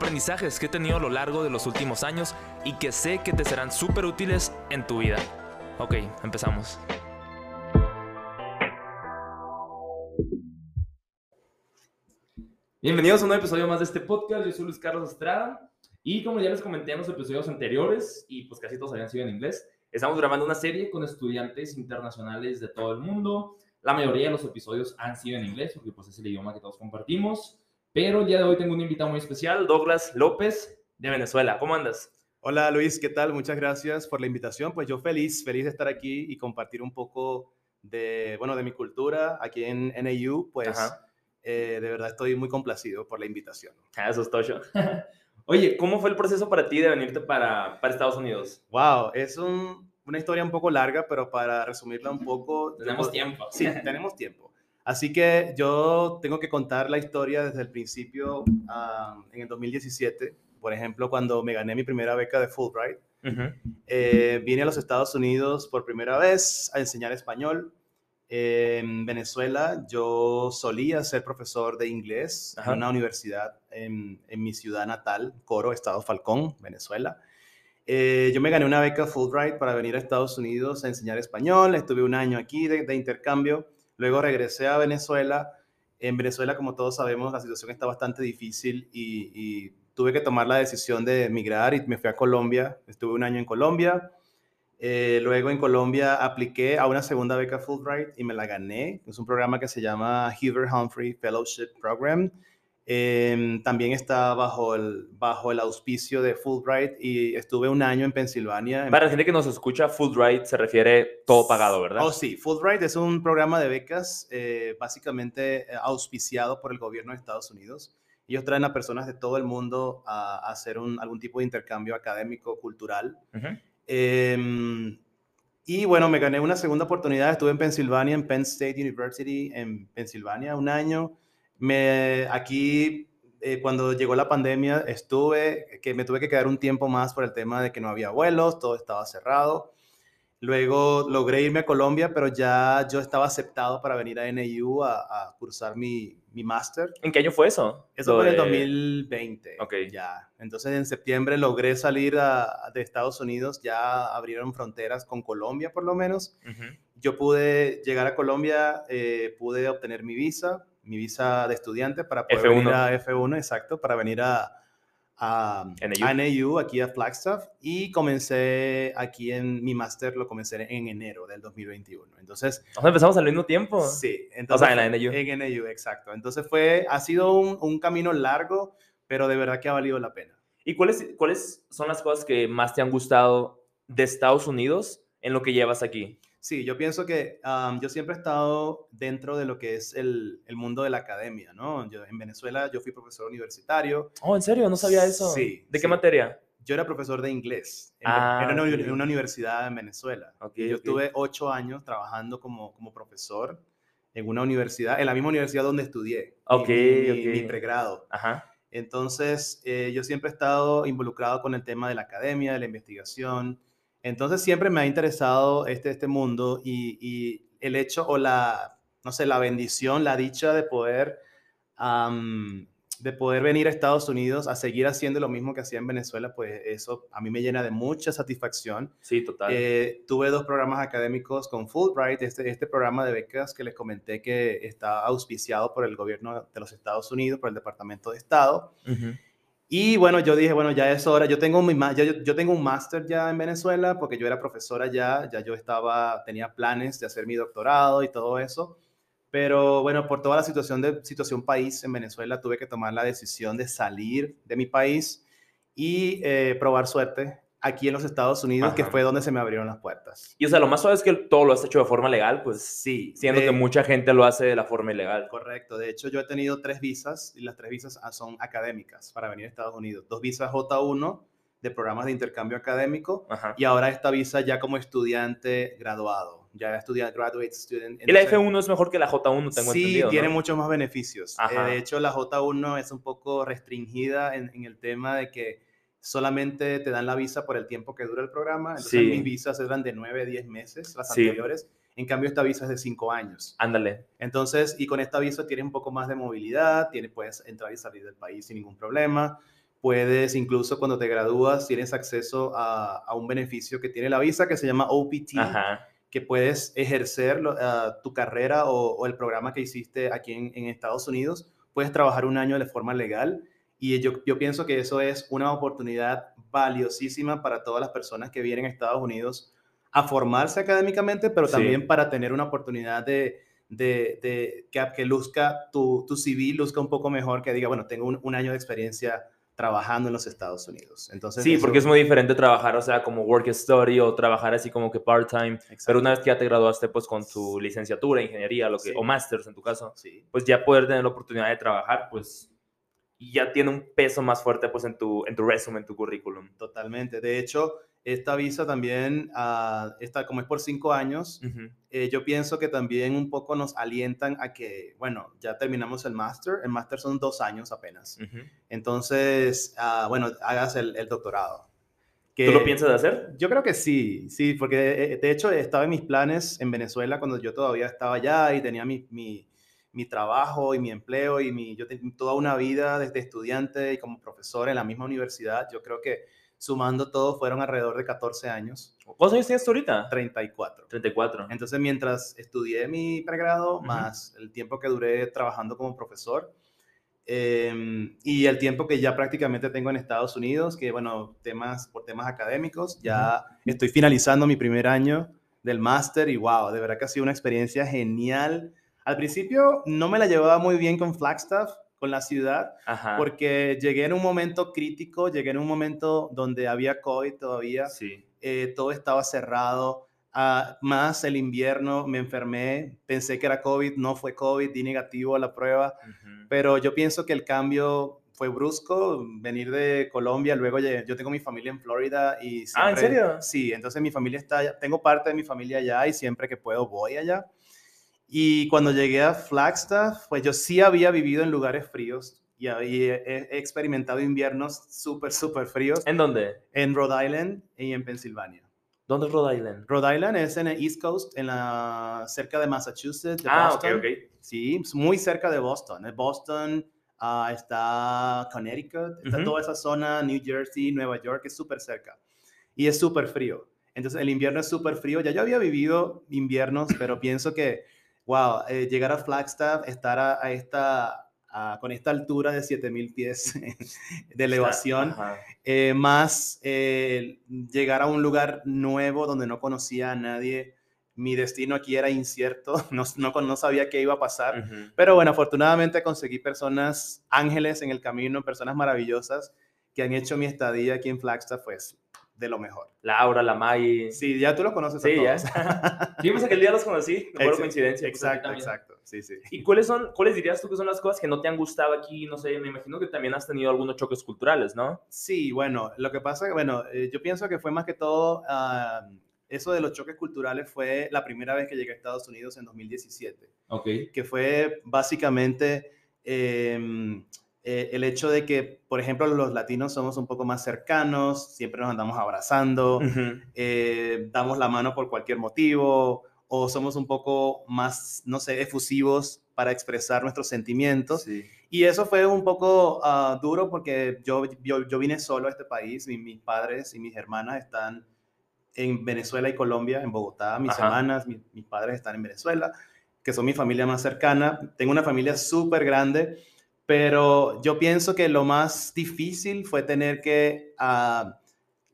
aprendizajes que he tenido a lo largo de los últimos años y que sé que te serán súper útiles en tu vida. Ok, empezamos. Bienvenidos a un nuevo episodio más de este podcast. Yo soy Luis Carlos Estrada y como ya les comenté en los episodios anteriores y pues casi todos habían sido en inglés, estamos grabando una serie con estudiantes internacionales de todo el mundo. La mayoría de los episodios han sido en inglés porque pues es el idioma que todos compartimos. Pero el día de hoy tengo un invitado muy especial, Douglas López de Venezuela. ¿Cómo andas? Hola Luis, ¿qué tal? Muchas gracias por la invitación. Pues yo feliz, feliz de estar aquí y compartir un poco de, bueno, de mi cultura aquí en NAU. Pues eh, de verdad estoy muy complacido por la invitación. Ah, eso es tocho. Oye, ¿cómo fue el proceso para ti de venirte para, para Estados Unidos? Wow, es un, una historia un poco larga, pero para resumirla un poco... Tenemos tiempo. Sí, tenemos tiempo. Así que yo tengo que contar la historia desde el principio, um, en el 2017, por ejemplo, cuando me gané mi primera beca de Fulbright. eh, vine a los Estados Unidos por primera vez a enseñar español en Venezuela yo solía ser profesor de inglés en una universidad en, en, mi ciudad natal, Coro, Estado Falcón, Venezuela. Eh, yo me gané una beca Fulbright para venir a Estados Unidos a enseñar español. Estuve un año aquí de, de intercambio. Luego regresé a Venezuela. En Venezuela, como todos sabemos, la situación está bastante difícil y, tuve que tomar la decisión de emigrar y me fui a Colombia. Estuve un año en Colombia. Eh, luego en Colombia apliqué a una segunda beca Fulbright y me la gané. Es un programa que se llama Hoover Humphrey Fellowship Program. Eh, también está bajo el, bajo el auspicio de Fulbright y estuve un año en Pensilvania. Para la gente que nos escucha, Fulbright se refiere todo pagado, ¿verdad? Oh, sí. Fulbright es un programa de becas eh, básicamente auspiciado por el gobierno de Estados Unidos. Ellos traen a personas de todo el mundo a, a hacer un, algún tipo de intercambio académico, cultural. Uh -huh. Eh, y bueno, me gané una segunda oportunidad. Estuve en Pensilvania, en Penn State University, en Pensilvania, un año. Me, aquí, eh, cuando llegó la pandemia, estuve, que me tuve que quedar un tiempo más por el tema de que no había vuelos, todo estaba cerrado. Luego logré irme a Colombia, pero ya yo estaba aceptado para venir a NAU a, a cursar mi, mi máster. ¿En qué año fue eso? Eso fue en el 2020. Ok. Ya. Entonces en septiembre logré salir a, de Estados Unidos, ya abrieron fronteras con Colombia por lo menos. Uh -huh. Yo pude llegar a Colombia, eh, pude obtener mi visa, mi visa de estudiante para poder F1. venir a F1, exacto, para venir a, a, aquí a Flagstaff, y comencé aquí en mi máster, lo comencé en enero del 2021. Entonces... O sea, empezamos al mismo tiempo. Sí. Entonces, o sea, en la NAU. En exacto. Entonces fue, ha sido un, un camino largo, pero de verdad que ha valido la pena. ¿Y cuáles, cuáles son las cosas que más te han gustado de Estados Unidos en lo que llevas aquí? Sí, yo pienso que um, yo siempre he estado dentro de lo que es el, el, mundo de la academia, ¿no? Yo, en Venezuela yo fui profesor universitario. Oh, ¿en serio? No sabía eso. Sí. ¿De sí. qué materia? Yo era profesor de inglés en, ah, en, una, okay. en, una, universidad en Venezuela. Okay, yo okay. estuve ocho años trabajando como, como profesor en una universidad, en la misma universidad donde estudié okay, mi, mi, mi pregrado. Ajá. Entonces, eh, yo siempre he estado involucrado con el tema de la academia, de la investigación. Entonces, siempre me ha interesado este, este mundo y, y el hecho o la, no sé, la bendición, la dicha de poder, um, de poder venir a Estados Unidos a seguir haciendo lo mismo que hacía en Venezuela, pues eso a mí me llena de mucha satisfacción. Sí, total. Eh, tuve dos programas académicos con Fulbright, este, este programa de becas que les comenté que está auspiciado por el gobierno de los Estados Unidos, por el Departamento de Estado. Uh -huh. Y bueno, yo dije, bueno, ya es hora, yo tengo, mi, yo, yo tengo un máster ya en Venezuela porque yo era profesora ya, ya yo estaba, tenía planes de hacer mi doctorado y todo eso. Pero bueno, por toda la situación de situación país en Venezuela, tuve que tomar la decisión de salir de mi país y eh, probar suerte aquí en los Estados Unidos, que fue donde se me abrieron las puertas. Y o sea, lo más suave es que todo lo has hecho de forma legal, pues sí. Siendo que mucha gente lo hace de la forma ilegal. Correcto. De hecho, yo he tenido tres visas y las tres visas son académicas para venir a Estados Unidos. Dos visas J1 de programas de intercambio académico y ahora esta visa ya como estudiante graduado, ya estudiante, graduate student. ¿Y la F1 es mejor que la J1, tengo sí, entendido? Sí, tiene muchos más beneficios. Eh, de hecho, la J1 es un poco restringida en, en, el tema de que solamente te dan la visa por el tiempo que dura el programa. Entonces, mis visas eran de 9, 10 meses, las anteriores. En cambio, esta visa es de 5 años. Ándale. Entonces, y con esta visa tienes un poco más de movilidad, tienes, puedes entrar y salir del país sin ningún problema puedes incluso cuando te gradúas tienes acceso a, un beneficio que tiene la visa que se llama OPT, que puedes ejercer ah, tu carrera o, el programa que hiciste aquí en, Estados Unidos, puedes trabajar un año de forma legal y yo, yo pienso que eso es una oportunidad valiosísima para todas las personas que vienen a Estados Unidos a formarse académicamente, pero también para tener una oportunidad de, de, que, que, luzca tu, tu CV, luzca un poco mejor, que diga, bueno, tengo un, un año de experiencia trabajando en los Estados Unidos. Entonces, sí, porque es muy diferente trabajar, o sea, como work study o trabajar así como que part-time, pero una vez que ya te graduaste pues con tu licenciatura, ingeniería, lo que, o masters en tu caso, sí. pues ya poder tener la oportunidad de trabajar, pues ya tiene un peso más fuerte pues en tu, en tu resumen, en tu currículum. Totalmente. De hecho, esta visa también, uh, esta, como es por cinco años, eh, yo pienso que también un poco nos alientan a que, bueno, ya terminamos el máster, el máster son dos años apenas. Entonces, uh, bueno, hagas el, doctorado. ¿Tú lo piensas hacer? Yo creo que sí, sí, porque eh, de hecho estaba en mis planes en Venezuela cuando yo todavía estaba allá y tenía mi, mi, mi trabajo y mi empleo y mi, yo tenía toda una vida desde estudiante y como profesor en la misma universidad. Yo creo que sumando todo, fueron alrededor de 14 años. ¿Cuántos años tienes ahorita? 34. 34. Entonces, mientras estudié mi pregrado, más el tiempo que duré trabajando como profesor, em, y el tiempo que ya prácticamente tengo en Estados Unidos, que bueno, temas, por temas académicos, ya estoy finalizando mi primer año del máster y wow, de verdad que ha sido una experiencia genial. Al principio no me la llevaba muy bien con Flagstaff, con la ciudad, porque llegué en un momento crítico, llegué en un momento donde había COVID todavía, sí. Eh, todo estaba cerrado, ah, más el invierno, me enfermé, pensé que era COVID, no fue COVID, di negativo a la prueba, pero yo pienso que el cambio fue brusco, venir de Colombia, luego yo tengo mi familia en Florida y... ah, ¿en serio? Sí, entonces mi familia está, tengo parte de mi familia allá y siempre que puedo voy allá. Y cuando llegué a Flagstaff, pues yo sí había vivido en lugares fríos y he, experimentado inviernos súper, súper fríos. ¿En dónde? En Rhode Island y en Pensilvania. ¿Dónde es Rhode Island? Rhode Island es en el East Coast, en la, cerca de Massachusetts, de ah, Boston. ok, ok. Sí, muy cerca de Boston. En Boston ah, está Connecticut, está toda esa zona, New Jersey, Nueva York, es súper cerca. Y es súper frío. Entonces el invierno es súper frío. Ya yo había vivido inviernos, pero pienso que wow, eh, llegar a Flagstaff, estar a, esta, con esta altura de 7000 pies de elevación, eh, más eh, llegar a un lugar nuevo donde no conocía a nadie. Mi destino aquí era incierto, no, no, no sabía qué iba a pasar, pero bueno, afortunadamente conseguí personas ángeles en el camino, personas maravillosas que han hecho mi estadía aquí en Flagstaff, pues de lo mejor. Laura, la May. Sí, ya tú los conoces. Sí, ya. sí, pues aquel día los conocí, por coincidencia. Exacto, exacto. Sí, sí. ¿Y cuáles son, cuáles dirías tú que son las cosas que no te han gustado aquí? No sé, me imagino que también has tenido algunos choques culturales, ¿no? Sí, bueno, lo que pasa, bueno, eh, yo pienso que fue más que todo, ah, eso de los choques culturales fue la primera vez que llegué a Estados Unidos en 2017. Ok. Que fue básicamente... Eh, eh, el hecho de que, por ejemplo, los latinos somos un poco más cercanos, siempre nos andamos abrazando, eh, damos la mano por cualquier motivo, o somos un poco más, no sé, efusivos para expresar nuestros sentimientos. Y eso fue un poco ah, duro porque yo, yo, vine solo a este país, y mis padres y mis hermanas están en Venezuela y Colombia, en Bogotá, mis hermanas, mis padres están en Venezuela, que son mi familia más cercana. Tengo una familia súper grande pero yo pienso que lo más difícil fue tener que ah,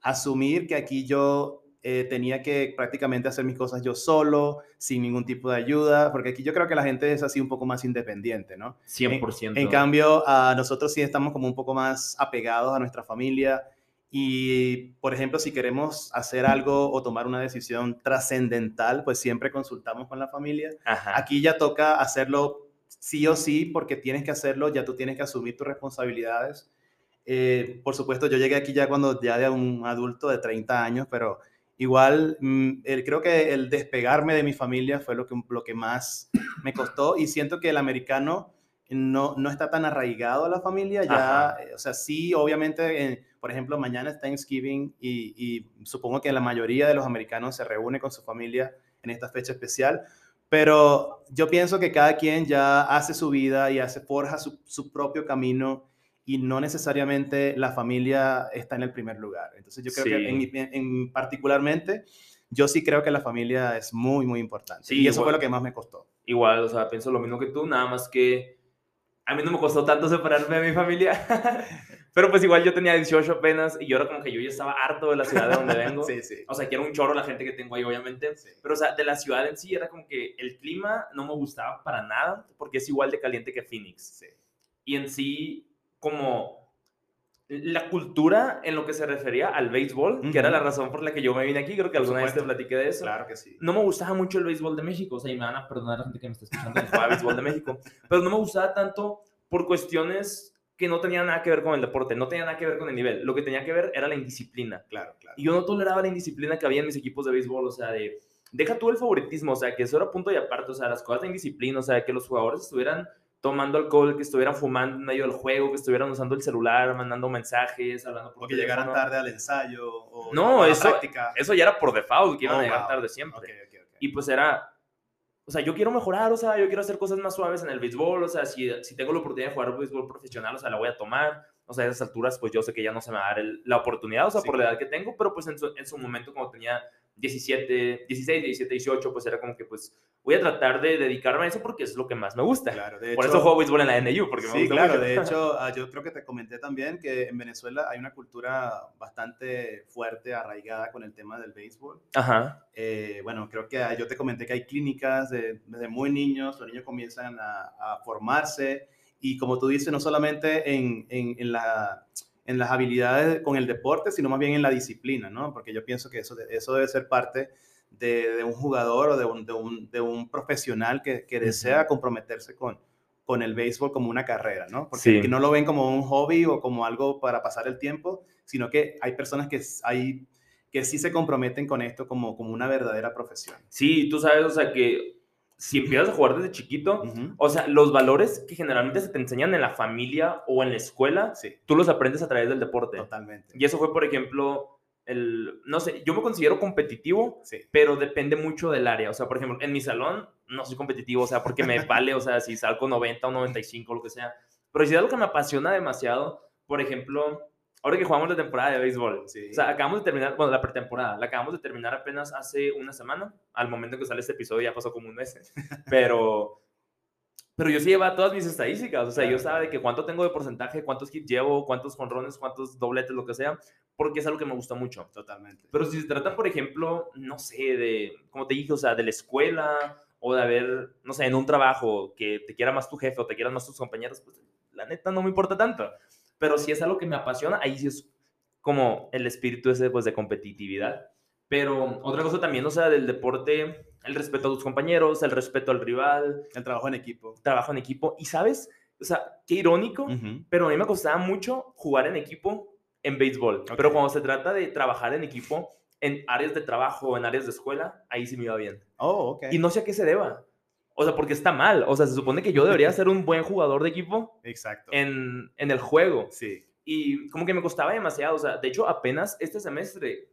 asumir que aquí yo eh, tenía que prácticamente hacer mis cosas yo solo, sin ningún tipo de ayuda, porque aquí yo creo que la gente es así un poco más independiente, ¿no? 100%. En, cambio, a nosotros sí estamos como un poco más apegados a nuestra familia Y, por ejemplo, si queremos hacer algo o tomar una decisión trascendental, pues siempre consultamos con la familia. Aquí ya toca hacerlo sí o sí, porque tienes que hacerlo, ya tú tienes que asumir tus responsabilidades. Eh, por supuesto, yo llegué aquí ya cuando ya de un adulto de 30 años, pero igual mm, creo que el despegarme de mi familia fue lo que, lo que más me costó y siento que el americano no, no está tan arraigado a la familia, ya, eh, o sea, sí, obviamente, por ejemplo, mañana es Thanksgiving y, y, supongo que la mayoría de los americanos se reúne con su familia en esta fecha especial, pero yo pienso que cada quien ya hace su vida y hace, forja su, su propio camino y no necesariamente la familia está en el primer lugar. Entonces yo creo que en, en, particularmente, yo sí creo que la familia es muy, muy importante. y eso fue lo que más me costó. Igual, o sea, pienso lo mismo que tú, nada más que a mí no me costó tanto separarme de mi familia, pero pues igual yo tenía 18 apenas y yo era como que yo ya estaba harto de la ciudad de donde vengo. sí, sí. O sea, que era un chorro la gente que tengo ahí, obviamente. Pero, o sea, de la ciudad en sí era como que el clima no me gustaba para nada porque es igual de caliente que Phoenix. Sí. Y en sí, como la cultura en lo que se refería al béisbol, que era la razón por la que yo me vine aquí, creo que alguna vez te platiqué de eso. Claro que sí. No me gustaba mucho el béisbol de México, o sea, y me van a perdonar la gente que me está escuchando que juega béisbol de México, pero no me gustaba tanto por cuestiones que no tenían nada que ver con el deporte, no tenían nada que ver con el nivel, lo que tenía que ver era la indisciplina. Claro, claro. Y yo no toleraba la indisciplina que había en mis equipos de béisbol, o sea, de deja tú el favoritismo, o sea, que eso era punto y aparte, o sea, las cosas de indisciplina, o sea, que los jugadores estuvieran tomando alcohol, que estuvieran fumando en medio del juego, que estuvieran usando el celular, mandando mensajes, hablando por O que llegaran tarde al ensayo o no, a la eso, práctica. eso ya era por default, que iban a oh, llegar tarde siempre. y pues era, o sea, yo quiero mejorar, o sea, yo quiero hacer cosas más suaves en el béisbol, o sea, si, si tengo la oportunidad de jugar béisbol profesional, o sea, la voy a tomar. O sea, a esas alturas, pues yo sé que ya no se me va a dar la oportunidad, o sea, por la edad que tengo, pero pues en su, en su momento, como tenía 17, 16, 17, 18, pues era como que pues voy a tratar de dedicarme a eso porque es lo que más me gusta. Claro, Por eso juego béisbol en la NU, porque sí, claro, de hecho, ah, yo creo que te comenté también que en Venezuela hay una cultura bastante fuerte, arraigada con el tema del béisbol. Ajá. Eh, bueno, creo que yo te comenté que hay clínicas de, desde muy niños, los niños comienzan a, a formarse y como tú dices, no solamente en, en, en la en las habilidades con el deporte, sino más bien en la disciplina, ¿no? Porque yo pienso que eso, eso debe ser parte de, un jugador o de un, de un, de un profesional que, que desea comprometerse con, con el béisbol como una carrera, ¿no? Porque que no lo ven como un hobby o como algo para pasar el tiempo, sino que hay personas que, hay, que sí se comprometen con esto como, como una verdadera profesión. Sí, tú sabes, o sea, que si empiezas a jugar desde chiquito, o sea, los valores que generalmente se te enseñan en la familia o en la escuela, tú los aprendes a través del deporte. Totalmente. Y eso fue, por ejemplo, el, no sé, yo me considero competitivo, pero depende mucho del área. O sea, por ejemplo, en mi salón no soy competitivo, o sea, porque me vale, o sea, si salgo 90 o 95, lo que sea. Pero si es algo que me apasiona demasiado, por ejemplo, ahora que jugamos la temporada de béisbol, o sea, acabamos de terminar, bueno, la pretemporada, la acabamos de terminar apenas hace una semana, al momento en que sale este episodio ya pasó como un mes, pero, pero yo sí llevaba todas mis estadísticas, o sea, yo sabía de que cuánto tengo de porcentaje, cuántos hits llevo, cuántos jonrones, cuántos dobletes, lo que sea, porque es algo que me gusta mucho. Totalmente. Pero si se trata, por ejemplo, no sé, de, como te dije, o sea, de la escuela o de haber, no sé, en un trabajo que te quiera más tu jefe o te quieran más tus compañeros, pues la neta no me importa tanto pero si es algo que me apasiona, ahí sí es como el espíritu ese pues, de competitividad. Pero otra cosa también, o sea, del deporte, el respeto a tus compañeros, el respeto al rival. El trabajo en equipo. Trabajo en equipo. Y sabes, o sea, qué irónico, pero a mí me costaba mucho jugar en equipo en béisbol. Pero cuando se trata de trabajar en equipo en áreas de trabajo, en áreas de escuela, ahí sí me iba bien. Oh, ok. Y no sé a qué se deba. O sea, porque está mal. O sea, se supone que yo debería ser un buen jugador de equipo. Exacto. En, en el juego. Sí. Y como que me costaba demasiado. O sea, de hecho, apenas este semestre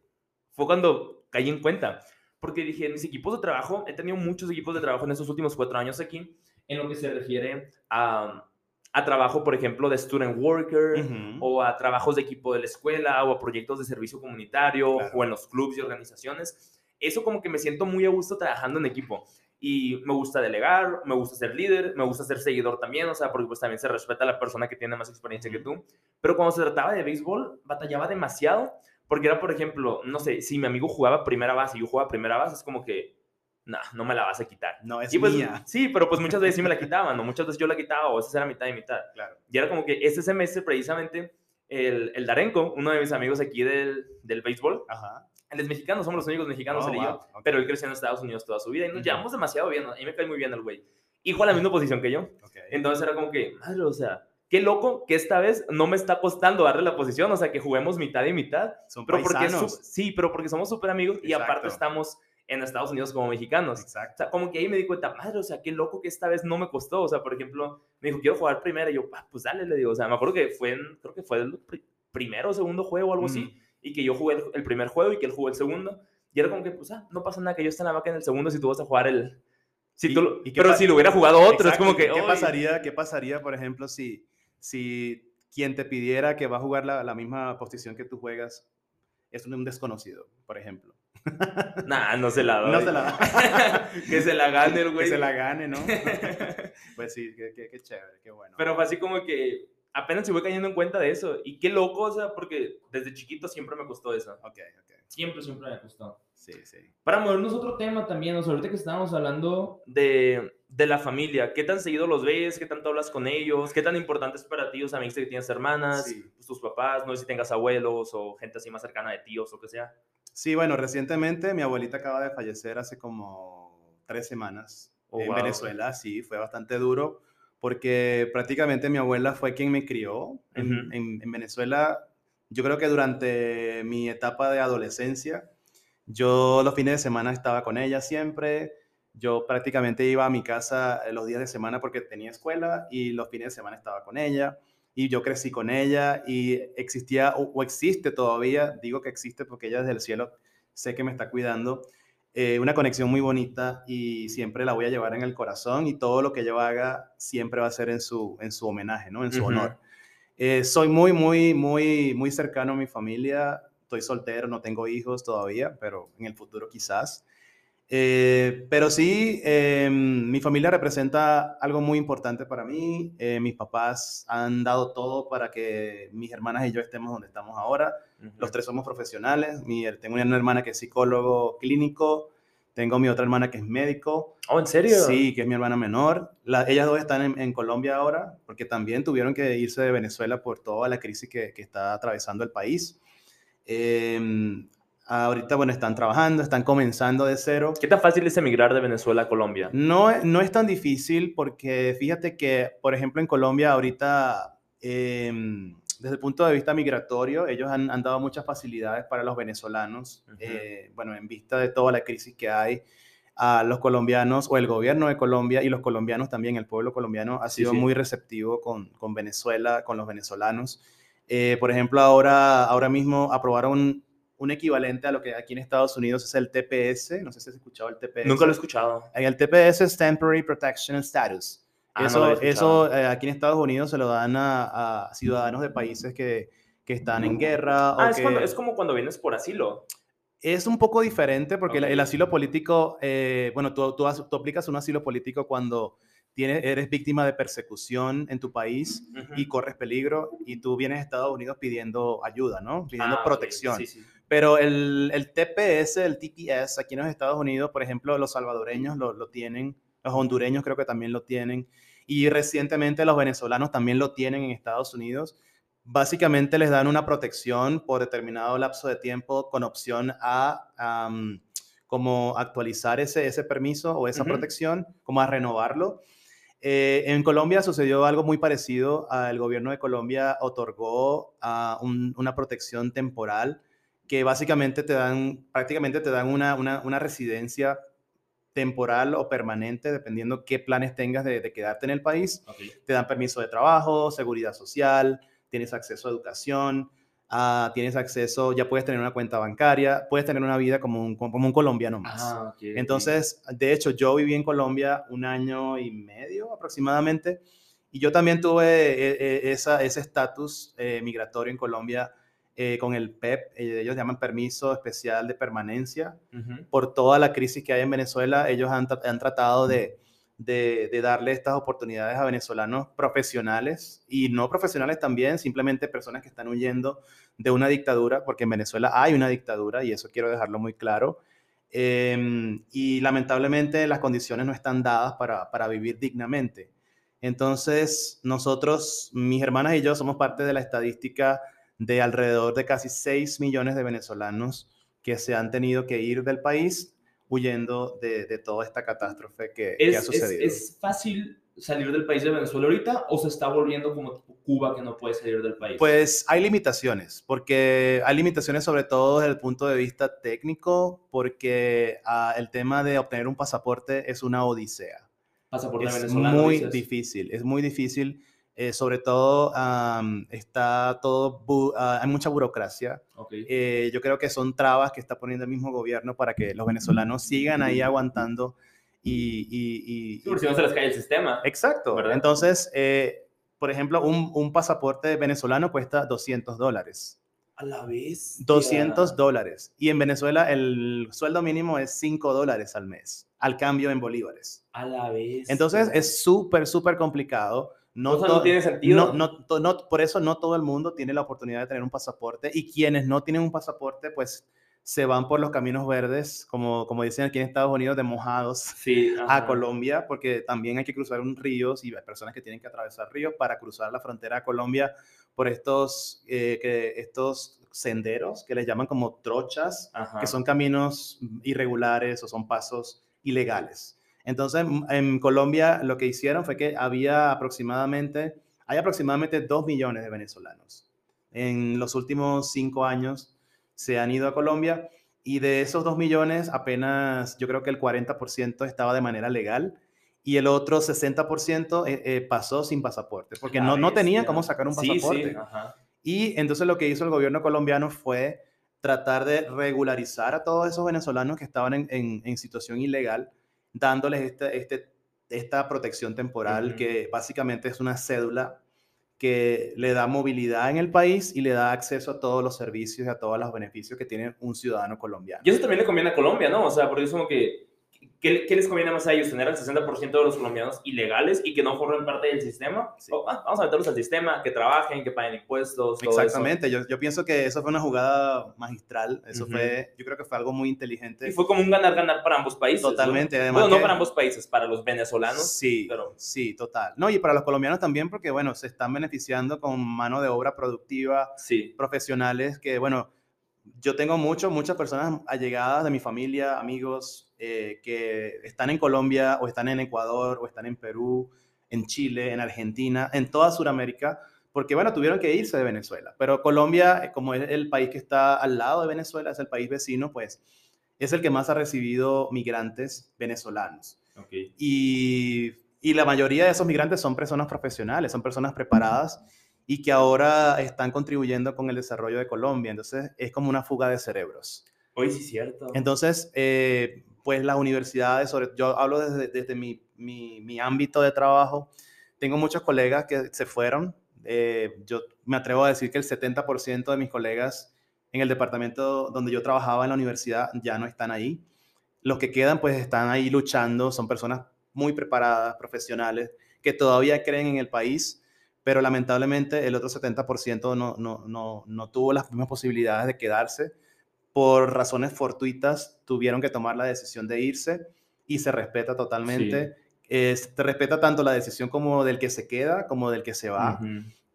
fue cuando caí en cuenta. Porque dije, mis equipos de trabajo, he tenido muchos equipos de trabajo en estos últimos cuatro años aquí, en lo que se refiere a, a trabajo, por ejemplo, de student worker, o a trabajos de equipo de la escuela, o a proyectos de servicio comunitario, o en los clubes y organizaciones. Eso como que me siento muy a gusto trabajando en equipo y me gusta delegar, me gusta ser líder, me gusta ser seguidor también, o sea, porque pues también se respeta a la persona que tiene más experiencia que tú. Pero cuando se trataba de béisbol, batallaba demasiado, porque era, por ejemplo, no sé, si mi amigo jugaba primera base y yo jugaba primera base, es como que, no, no me la vas a quitar. No, es pues, mía. Sí, pero pues muchas veces sí me la quitaban, ¿no? Muchas veces yo la quitaba, o esa era mitad y mitad. Claro. Y era como que ese semestre, precisamente, el, el Darenko, uno de mis amigos aquí del, del béisbol. Ajá. Él es mexicano, somos los únicos mexicanos, oh, él y yo. Pero él creció en Estados Unidos toda su vida y nos llevamos demasiado bien. A mí me cae muy bien el güey. Hijo a la misma posición que yo. Entonces era como que, madre, o sea, qué loco que esta vez no me está costando darle la posición, o sea, que juguemos mitad y mitad. Son pero porque Sí, pero porque somos súper amigos y aparte estamos en Estados Unidos como mexicanos. Exacto. O sea, como que ahí me di cuenta, madre, o sea, qué loco que esta vez no me costó. O sea, por ejemplo, me dijo, quiero jugar primero. Y yo, ah, pues dale, le digo. O sea, me acuerdo que fue, en, creo que fue el primero o segundo juego o algo así. Y que yo jugué el, primer juego y que él jugó el segundo. Y era como que, pues, ah, no pasa nada que yo esté en la vaca en el segundo si tú vas a jugar el... Si tú, pero si lo hubiera jugado otro, es como que... ¿Qué pasaría, ¿Qué pasaría, por ejemplo, si, si quien te pidiera que va a jugar la, la misma posición que tú juegas es un desconocido, por ejemplo? Nah, no se la da. No se la da. que se la gane el güey. Que se la gane, ¿no? pues sí, qué, qué, chévere, qué bueno. Pero fue así como que apenas se voy cayendo en cuenta de eso. Y qué loco, o sea, porque desde chiquito siempre me costó eso. Ok, ok. Siempre, siempre me costó. Sí, sí. Para movernos otro tema también, o sea, ahorita que estábamos hablando de, de, la familia, ¿qué tan seguido los ves? ¿Qué tanto hablas con ellos? ¿Qué tan importante es para ti? O sea, me que tienes hermanas, pues, tus papás, no sé si tengas abuelos o gente así más cercana de tíos o que sea. Sí, bueno, recientemente mi abuelita acaba de fallecer hace como tres semanas oh, en Venezuela, sí, fue bastante duro porque prácticamente mi abuela fue quien me crió en, en, Venezuela. Yo creo que durante mi etapa de adolescencia, yo los fines de semana estaba con ella siempre. Yo prácticamente iba a mi casa los días de semana porque tenía escuela y los fines de semana estaba con ella y yo crecí con ella y existía o, existe todavía, digo que existe porque ella desde el cielo sé que me está cuidando, eh, una conexión muy bonita y siempre la voy a llevar en el corazón y todo lo que yo haga siempre va a ser en su, en su homenaje, ¿no? En su honor. Eh, soy muy, muy, muy, muy cercano a mi familia. Estoy soltero, no tengo hijos todavía, pero en el futuro quizás. Eh, pero sí, eh, mi familia representa algo muy importante para mí. Eh, mis papás han dado todo para que mis hermanas y yo estemos donde estamos ahora. Los tres somos profesionales. Mi, tengo una hermana que es psicólogo clínico. Tengo mi otra hermana que es médico. ¿Oh, en serio? Sí, que es mi hermana menor. ellas dos están en, en, Colombia ahora porque también tuvieron que irse de Venezuela por toda la crisis que, que está atravesando el país. Eh, Ahorita, bueno, están trabajando, están comenzando de cero. ¿Qué tan fácil es emigrar de Venezuela a Colombia? No, no es tan difícil porque fíjate que, por ejemplo, en Colombia ahorita, em, desde el punto de vista migratorio, ellos han, han dado muchas facilidades para los venezolanos. Eh, bueno, en vista de toda la crisis que hay, a los colombianos o el gobierno de Colombia y los colombianos también, el pueblo colombiano ha sido muy receptivo con, con, Venezuela, con los venezolanos. Eh, por ejemplo, ahora, ahora mismo aprobaron un equivalente a lo que aquí en Estados Unidos es el TPS. No sé si has escuchado el TPS. Nunca lo he escuchado. El TPS es Temporary Protection Status. Ah, eso, eso eh, aquí en Estados Unidos se lo dan a, ciudadanos de países que, que están en guerra. Ah, es, es, como cuando vienes por asilo. Es un poco diferente porque el, asilo político, eh, bueno, tú, tú, tú, aplicas un asilo político cuando tienes, eres víctima de persecución en tu país y corres peligro y tú vienes a Estados Unidos pidiendo ayuda, ¿no? Pidiendo ah, protección. Sí, sí. Pero el, el, TPS, el TPS, aquí en los Estados Unidos, por ejemplo, los salvadoreños lo, lo, tienen, los hondureños creo que también lo tienen, y recientemente los venezolanos también lo tienen en Estados Unidos. Básicamente les dan una protección por determinado lapso de tiempo con opción a como actualizar ese, ese permiso o esa protección, como a renovarlo. Eh, en Colombia sucedió algo muy parecido. El gobierno de Colombia otorgó uh, una protección temporal que básicamente te dan, prácticamente te dan una, una, residencia temporal o permanente, dependiendo qué planes tengas de, quedarte en el país. Te dan permiso de trabajo, seguridad social, tienes acceso a educación, uh, tienes acceso, ya puedes tener una cuenta bancaria, puedes tener una vida como un, como un colombiano más. Ah, Entonces, de hecho, yo viví en Colombia un año y medio aproximadamente, y yo también tuve eh, eh, esa, ese estatus eh, migratorio en Colombia eh, con el PEP, eh, ellos llaman permiso especial de permanencia, por toda la crisis que hay en Venezuela, ellos han, han tratado de, de, darle estas oportunidades a venezolanos profesionales y no profesionales también, simplemente personas que están huyendo de una dictadura, porque en Venezuela hay una dictadura y eso quiero dejarlo muy claro. Em, y lamentablemente las condiciones no están dadas para, para vivir dignamente. Entonces, nosotros, mis hermanas y yo, somos parte de la estadística de alrededor de casi 6 millones de venezolanos que se han tenido que ir del país huyendo de, toda esta catástrofe que, ha sucedido. Es, fácil salir del país de Venezuela ahorita o se está volviendo como Cuba que no puede salir del país? Pues hay limitaciones, porque hay limitaciones sobre todo desde el punto de vista técnico, porque ah, el tema de obtener un pasaporte es una odisea. Pasaporte es muy difícil, es muy difícil. Eh, sobre todo está todo, ah, hay mucha burocracia. Eh, yo creo que son trabas que está poniendo el mismo gobierno para que los venezolanos sigan ahí aguantando y... y, y si no se les cae el sistema. Exacto. Entonces, eh, por ejemplo, un, un, pasaporte venezolano cuesta 200 dólares. A la vez. 200 dólares. Y en Venezuela el sueldo mínimo es 5 dólares al mes, al cambio en bolívares. A la vez. Entonces es súper, súper complicado. No, no tiene sentido. No, no, por eso no todo el mundo tiene la oportunidad de tener un pasaporte y quienes no tienen un pasaporte, pues se van por los caminos verdes, como, como dicen aquí en Estados Unidos, de mojados a Colombia, porque también hay que cruzar un río y hay personas que tienen que atravesar ríos para cruzar la frontera a Colombia por estos, eh, que, estos senderos que les llaman como trochas, que son caminos irregulares o son pasos ilegales. Entonces, en Colombia lo que hicieron fue que había aproximadamente, hay aproximadamente 2 millones de venezolanos. En los últimos cinco años se han ido a Colombia y de esos 2 millones apenas yo creo que el 40% estaba de manera legal y el otro 60% eh, eh, pasó sin pasaporte, porque no, no tenía cómo sacar un pasaporte. Y entonces lo que hizo el gobierno colombiano fue tratar de regularizar a todos esos venezolanos que estaban en, en situación ilegal dándoles este, este, esta protección temporal que básicamente es una cédula que le da movilidad en el país y le da acceso a todos los servicios y a todos los beneficios que tiene un ciudadano colombiano. Y eso también le conviene a Colombia, ¿no? O sea, porque es como que ¿Qué, les conviene más a ellos? ¿Tener el 60% de los colombianos ilegales y que no formen parte del sistema? Ah, vamos a meterlos al sistema, que trabajen, que paguen impuestos. Exactamente, Yo, yo, pienso que eso fue una jugada magistral. Eso fue, yo creo que fue algo muy inteligente. Y fue como un ganar-ganar para ambos países. Totalmente. ¿no? Además bueno, no para ambos países, para los venezolanos. Sí, pero... sí, total. No, y para los colombianos también, porque, bueno, se están beneficiando con mano de obra productiva, sí. profesionales, que, bueno, yo tengo mucho, muchas personas allegadas de mi familia, amigos, eh, que están en Colombia o están en Ecuador o están en Perú, en Chile, en Argentina, en toda Sudamérica, porque bueno, tuvieron que irse de Venezuela. Pero Colombia, eh, como es el país que está al lado de Venezuela, es el país vecino, pues es el que más ha recibido migrantes venezolanos. Y, y la mayoría de esos migrantes son personas profesionales, son personas preparadas y que ahora están contribuyendo con el desarrollo de Colombia. Entonces es como una fuga de cerebros. Hoy sí, cierto. Entonces, eh, pues las universidades, yo hablo desde, mi, mi, ámbito de trabajo, tengo muchos colegas que se fueron. Eh, yo me atrevo a decir que el 70% de mis colegas en el departamento donde yo trabajaba en la universidad ya no están ahí. Los que quedan pues están ahí luchando, son personas muy preparadas, profesionales, que todavía creen en el país pero lamentablemente el otro 70% no, no, no, no tuvo las mismas posibilidades de quedarse. Por razones fortuitas tuvieron que tomar la decisión de irse y se respeta totalmente. se respeta tanto la decisión como del que se queda como del que se va.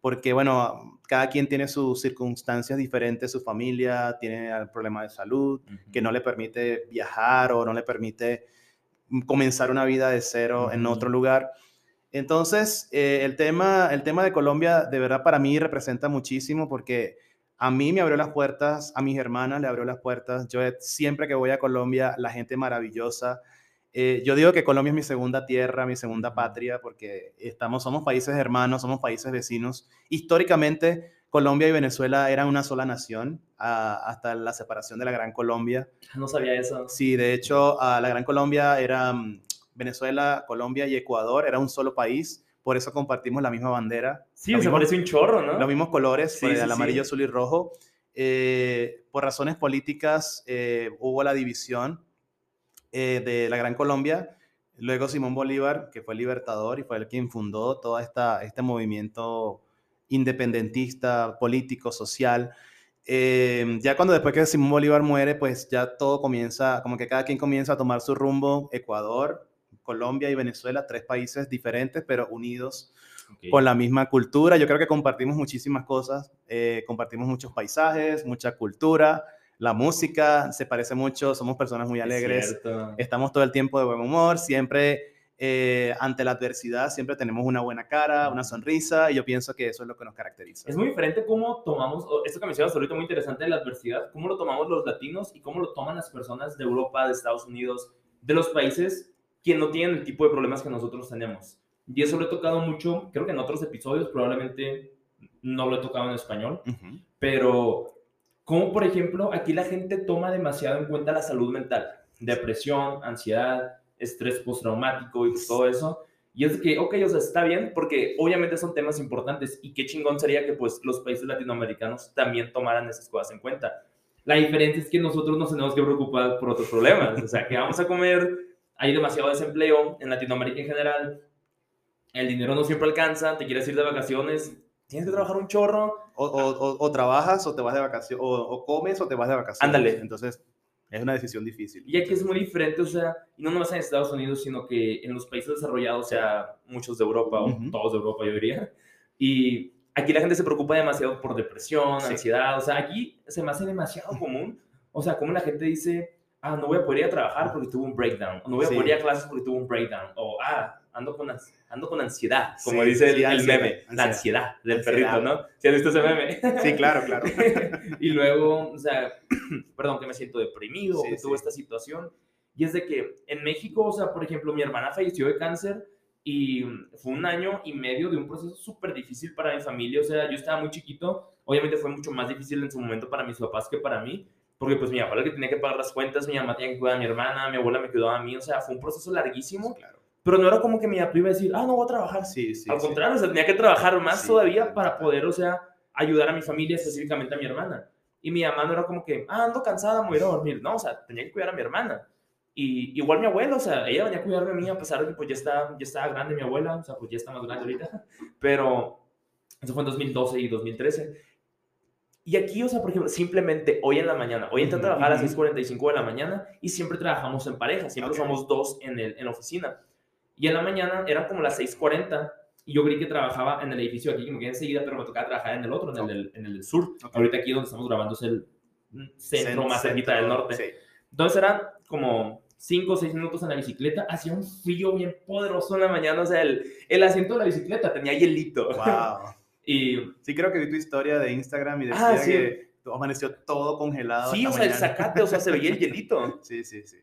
Porque, bueno, cada quien tiene sus circunstancias diferentes, su familia tiene el problema de salud que no le permite viajar o no le permite comenzar una vida de cero en otro lugar. Entonces, eh, el, tema, el tema de Colombia de verdad para mí representa muchísimo porque a mí me abrió las puertas, a mis hermanas le abrió las puertas. Yo siempre que voy a Colombia, la gente maravillosa. Eh, yo digo que Colombia es mi segunda tierra, mi segunda patria, porque estamos, somos países hermanos, somos países vecinos. Históricamente, Colombia y Venezuela eran una sola nación hasta la separación de la Gran Colombia. No sabía eso. Sí, de hecho, la Gran Colombia era mm, Venezuela, Colombia y Ecuador, era un solo país, por eso compartimos la misma bandera. Sí, se parece un chorro, ¿no? Los mismos colores, el amarillo, azul y rojo. Eh, por razones políticas eh, hubo la división eh, de la Gran Colombia. Luego Simón Bolívar, que fue el libertador y fue el quien fundó todo esta, este movimiento independentista, político, social. ya cuando después que Simón Bolívar muere, pues ya todo comienza, como que cada quien comienza a tomar su rumbo. Ecuador, Colombia y Venezuela, tres países diferentes pero unidos con la misma cultura. Yo creo que compartimos muchísimas cosas, eh, compartimos muchos paisajes, mucha cultura, la música se parece mucho, somos personas muy alegres, estamos todo el tiempo de buen humor, siempre eh, ante la adversidad siempre tenemos una buena cara, una sonrisa, y yo pienso que eso es lo que nos caracteriza. Es muy diferente cómo tomamos, esto que mencionas ahorita muy interesante de la adversidad, cómo lo tomamos los latinos y cómo lo toman las personas de Europa, de Estados Unidos, de los países que no tienen el tipo de problemas que nosotros tenemos. Y eso lo he tocado mucho, creo que en otros episodios, probablemente no lo he tocado en español, pero como por ejemplo aquí la gente toma demasiado en cuenta la salud mental, depresión, ansiedad, estrés postraumático y todo eso. Y es que, ok, o sea, está bien, porque obviamente son temas importantes y qué chingón sería que pues los países latinoamericanos también tomaran esas cosas en cuenta. La diferencia es que nosotros nos tenemos que preocupar por otros problemas, o sea, que vamos a comer, hay demasiado desempleo en Latinoamérica en general, el dinero no siempre alcanza, te quieres ir de vacaciones, tienes que trabajar un chorro. O, o, o, trabajas o te vas de vacaciones, o, comes o te vas de vacaciones. Ándale. Entonces, es una decisión difícil. Y aquí es muy diferente, o sea, y no nomás en Estados Unidos, sino que en los países desarrollados, o sea, muchos de Europa, o todos de Europa, yo diría. Y aquí la gente se preocupa demasiado por depresión, ansiedad, o sea, aquí se me hace demasiado común, o sea, como la gente dice, ah, no voy a poder ir a trabajar porque tuve un breakdown, o no voy a poder ir a clases porque tuve un breakdown, o ah, ando con, ando con ansiedad, como dice el, meme, la ansiedad del perrito, ¿no? ¿Sí has visto ese meme? Sí, claro, claro. y luego, o sea, perdón, que me siento deprimido, que tuve esta situación. Y es de que en México, o sea, por ejemplo, mi hermana falleció de cáncer y fue un año y medio de un proceso súper difícil para mi familia. O sea, yo estaba muy chiquito, obviamente fue mucho más difícil en su momento para mis papás que para mí, porque pues mi abuela que tenía que pagar las cuentas, mi mamá tenía que cuidar a mi hermana, mi abuela me cuidaba a mí, o sea, fue un proceso larguísimo. Claro. Pero no era como que mi papá iba a decir, ah, no voy a trabajar. Sí, sí. Al contrario, o sea, tenía que trabajar más todavía para poder, o sea, ayudar a mi familia, específicamente a mi hermana. Y mi mamá no era como que, ah, ando cansada, me voy a dormir. No, o sea, tenía que cuidar a mi hermana. Y igual mi abuela, o sea, ella venía a cuidarme a mí, a pesar de que pues ya, está, ya estaba grande mi abuela, o sea, pues ya está más grande ahorita. Pero eso fue en 2012 y 2013. Y aquí, o sea, por ejemplo, simplemente hoy en la mañana, hoy entré a trabajar a las 6.45 de la mañana y siempre trabajamos en pareja, siempre somos dos en, el, en la oficina. Y en la mañana eran como las 6.40 y yo creí que trabajaba en el edificio aquí, que me quedé enseguida, pero me tocaba trabajar en el otro, en, el, en el del sur. Ahorita aquí donde estamos grabando es el centro más cerquita del norte. Entonces eran como 5 o 6 minutos en la bicicleta, hacía un frío bien poderoso en la mañana, o sea, el, el asiento de la bicicleta tenía hielito. Wow. y sí creo que vi tu historia de Instagram y decía ah, que amaneció todo congelado. Sí, o sea, el zacate, o sea, se veía el hielito. sí, sí, sí.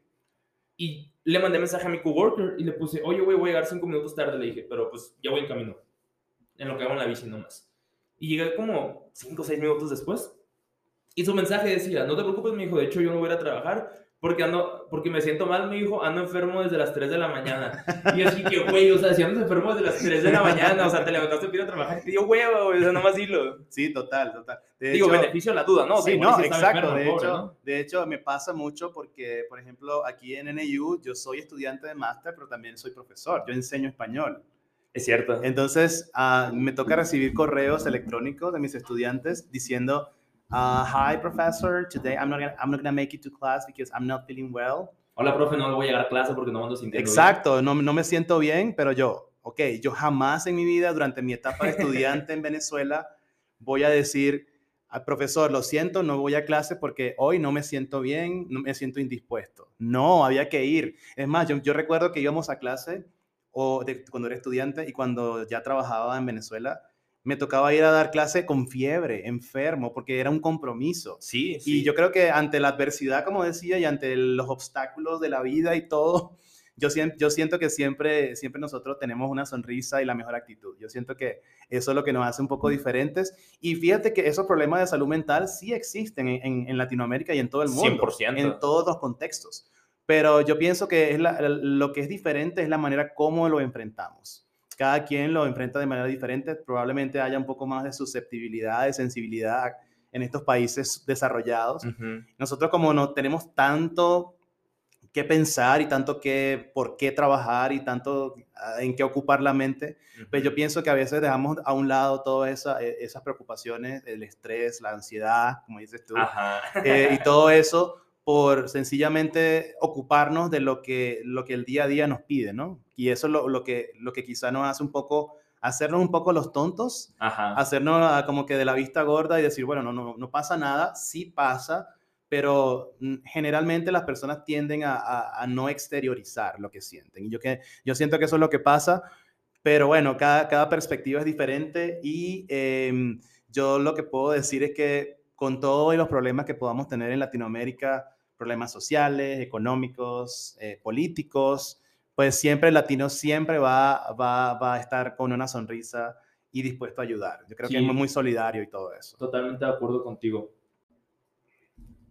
Y le mandé mensaje a mi coworker y le puse, oye, güey, voy a llegar cinco minutos tarde. Le dije, pero pues ya voy en camino. En lo que hago en la bici nomás. Y llegué como cinco o seis minutos después. Y su mensaje decía, no te preocupes, mi hijo, de hecho yo no voy a ir a trabajar porque ando, porque me siento mal, mi hijo, ando enfermo desde las 3 de la mañana. Y así que, güey, o sea, si ando enfermo desde las 3 de la mañana, o sea, te levantaste para ir a trabajar y te dio huevo, güey, o sea, nomás dilo. Sí, total, total. Digo, beneficio a la duda, ¿no? sí, no, exacto. de, hecho, de hecho, me pasa mucho porque, por ejemplo, aquí en NU yo soy estudiante de máster, pero también soy profesor. Yo enseño español. Es cierto. Entonces, uh, me toca recibir correos electrónicos de mis estudiantes diciendo Uh, hi, professor. Today I'm not gonna, I'm not gonna make it to class because I'm not feeling well. Hola, profe, no voy a llegar a clase porque no ando sintiendo Exacto, no, no me siento bien, pero yo, ok, yo jamás en mi vida, durante mi etapa de estudiante en Venezuela, voy a decir, al profesor, lo siento, no voy a clase porque hoy no me siento bien, no me siento indispuesto. No, había que ir. Es más, yo, yo recuerdo que íbamos a clase o de, cuando era estudiante y cuando ya trabajaba en Venezuela, me tocaba ir a dar clase con fiebre, enfermo, porque era un compromiso. Sí, sí. Y yo creo que ante la adversidad, como decía, y ante los obstáculos de la vida y todo, yo, yo siento que siempre, siempre nosotros tenemos una sonrisa y la mejor actitud. Yo siento que eso es lo que nos hace un poco diferentes. Y fíjate que esos problemas de salud mental sí existen en, en, Latinoamérica y en todo el mundo. 100%. En todos los contextos. Pero yo pienso que es lo que es diferente es la manera como lo enfrentamos cada quien lo enfrenta de manera diferente. Probablemente haya un poco más de susceptibilidad, de sensibilidad en estos países desarrollados. Nosotros como no tenemos tanto que pensar y tanto que por qué trabajar y tanto ah, en qué ocupar la mente, pues yo pienso que a veces dejamos a un lado todas esa, e, esas preocupaciones, el estrés, la ansiedad, como dices tú, eh, y todo eso por sencillamente ocuparnos de lo que, lo que el día a día nos pide, ¿no? Y eso es lo, lo, que, lo que quizá nos hace un poco hacernos un poco los tontos, hacernos ah, como que de la vista gorda y decir, bueno, no, no, no pasa nada, sí pasa, pero mm, generalmente las personas tienden a, no exteriorizar lo que sienten. Y yo, que, yo siento que eso es lo que pasa, pero bueno, cada, cada perspectiva es diferente y em, yo lo que puedo decir es que con todos los problemas que podamos tener en Latinoamérica, problemas sociales, económicos, eh, políticos, pues siempre el latino siempre va, va, va, a estar con una sonrisa y dispuesto a ayudar. Yo creo que es muy solidario y todo eso. Totalmente de acuerdo contigo.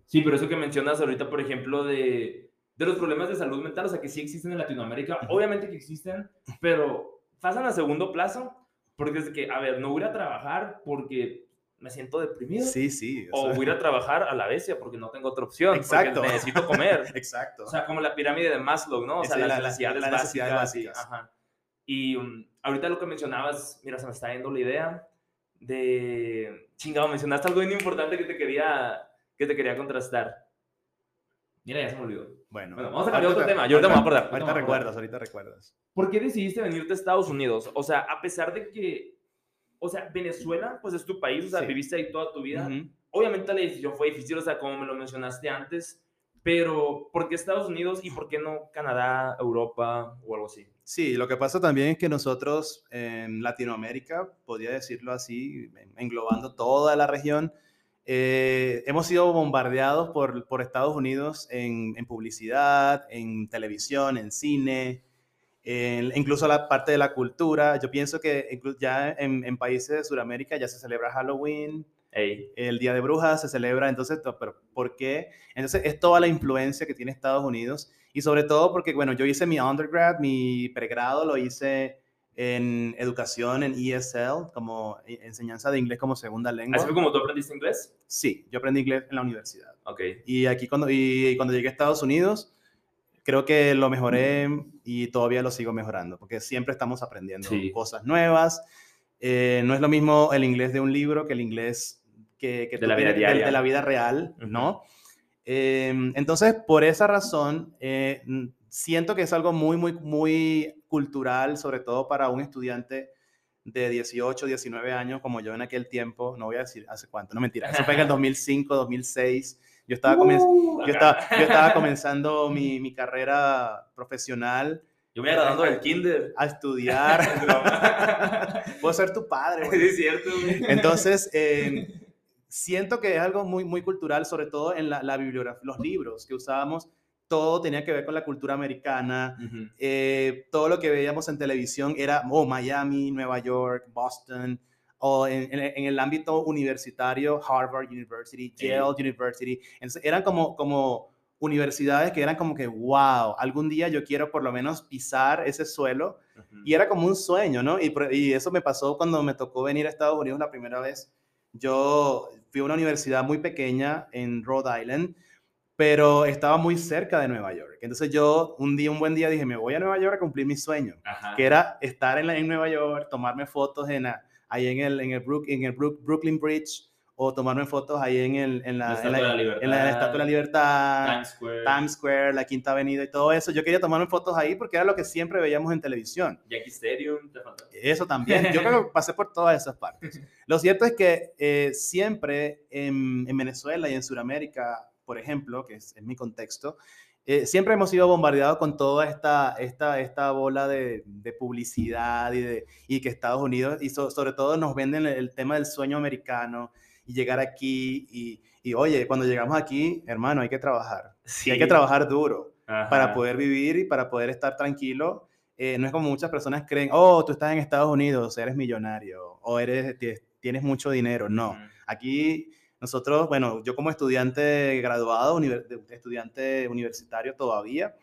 Sí, pero eso que mencionas ahorita, por ejemplo, de, de los problemas de salud mental, o sea, que sí existen en Latinoamérica, obviamente que existen, pero pasan a segundo plazo, porque es que, a ver, no voy a trabajar porque me siento deprimido. Sí, sí. O, voy a ir a trabajar a la bestia porque no tengo otra opción. Exacto. necesito comer. Exacto. O sea, como la pirámide de Maslow, ¿no? O sea, las necesidades básicas. Ajá. Y um, ahorita lo que mencionabas, mira, se me está yendo la idea de... Chingado, mencionaste algo bien importante que te quería, que te quería contrastar. Mira, ya se me olvidó. Bueno, vamos a cambiar otro tema. Yo ahorita me voy a acordar. Ahorita recuerdas, ahorita recuerdas. ¿Por qué decidiste venirte a Estados Unidos? O sea, a pesar de que o sea, Venezuela, pues es tu país, o sea, viviste ahí toda tu vida. Obviamente la decisión fue difícil, o sea, como me lo mencionaste antes, pero ¿por qué Estados Unidos y por qué no Canadá, Europa o algo así? Sí, lo que pasa también es que nosotros en Latinoamérica, podría decirlo así, englobando toda la región, eh, hemos sido bombardeados por, por Estados Unidos en, en publicidad, en televisión, en cine, incluso la parte de la cultura. Yo pienso que ya en, países de Sudamérica ya se celebra Halloween, el Día de Brujas se celebra, entonces, pero ¿por qué? Entonces es toda la influencia que tiene Estados Unidos y sobre todo porque, bueno, yo hice mi undergrad, mi pregrado lo hice en educación en ESL, como enseñanza de inglés como segunda lengua. ¿Así fue como tú aprendiste inglés? Sí, yo aprendí inglés en la universidad. Ok. Y aquí cuando, y cuando llegué a Estados Unidos, creo que lo mejoré y todavía lo sigo mejorando, porque siempre estamos aprendiendo cosas nuevas. Eh, no es lo mismo el inglés de un libro que el inglés que, de, la vida de, la vida real, ¿no? Em, entonces, por esa razón, eh, siento que es algo muy, muy, muy cultural, sobre todo para un estudiante de 18, 19 años como yo en aquel tiempo, no voy a decir hace cuánto, no mentira, eso fue en el 2005, 2006, yo estaba, uh, yo estaba, yo estaba comenzando mi, mi, carrera profesional. Yo me graduando del kinder. A estudiar. Puedo ser tu padre. Sí, es cierto. Entonces, eh, siento que es algo muy, muy cultural, sobre todo en la, la bibliografía, los libros que usábamos todo tenía que ver con la cultura americana. Eh, todo lo que veíamos en televisión era oh, Miami, Nueva York, Boston o en, el ámbito universitario, Harvard University, Yale University. eran como, como universidades que eran como que, wow, algún día yo quiero por lo menos pisar ese suelo. Y era como un sueño, ¿no? Y, y, eso me pasó cuando me tocó venir a Estados Unidos la primera vez. Yo fui a una universidad muy pequeña en Rhode Island, pero estaba muy cerca de Nueva York. Entonces yo un día, un buen día dije, me voy a Nueva York a cumplir mi sueño, que era estar en, en Nueva York, tomarme fotos en la, ahí en el, en el, Brook, en el Brooklyn Bridge o tomarme fotos ahí en, el, en, la, en, la, en, la, Estatua de la Libertad, Times Square. Times Square, la Quinta Avenida y todo eso. Yo quería tomarme fotos ahí porque era lo que siempre veíamos en televisión. Yankee Stadium, Eso también. Yo creo que pasé por todas esas partes. Lo cierto es que eh, siempre en, en, Venezuela y en Sudamérica, por ejemplo, que es, es mi contexto, eh, siempre hemos sido bombardeados con toda esta, esta, esta bola de, de publicidad y, de, y que Estados Unidos, y sobre todo nos venden el, tema del sueño americano y llegar aquí y, y, oye, cuando llegamos aquí, hermano, hay que trabajar. Sí. hay que trabajar duro para poder vivir y para poder estar tranquilo. Eh, no es como muchas personas creen, oh, tú estás en Estados Unidos, eres millonario o eres, tienes mucho dinero. No, aquí nosotros, bueno, yo como estudiante graduado, estudiante universitario todavía,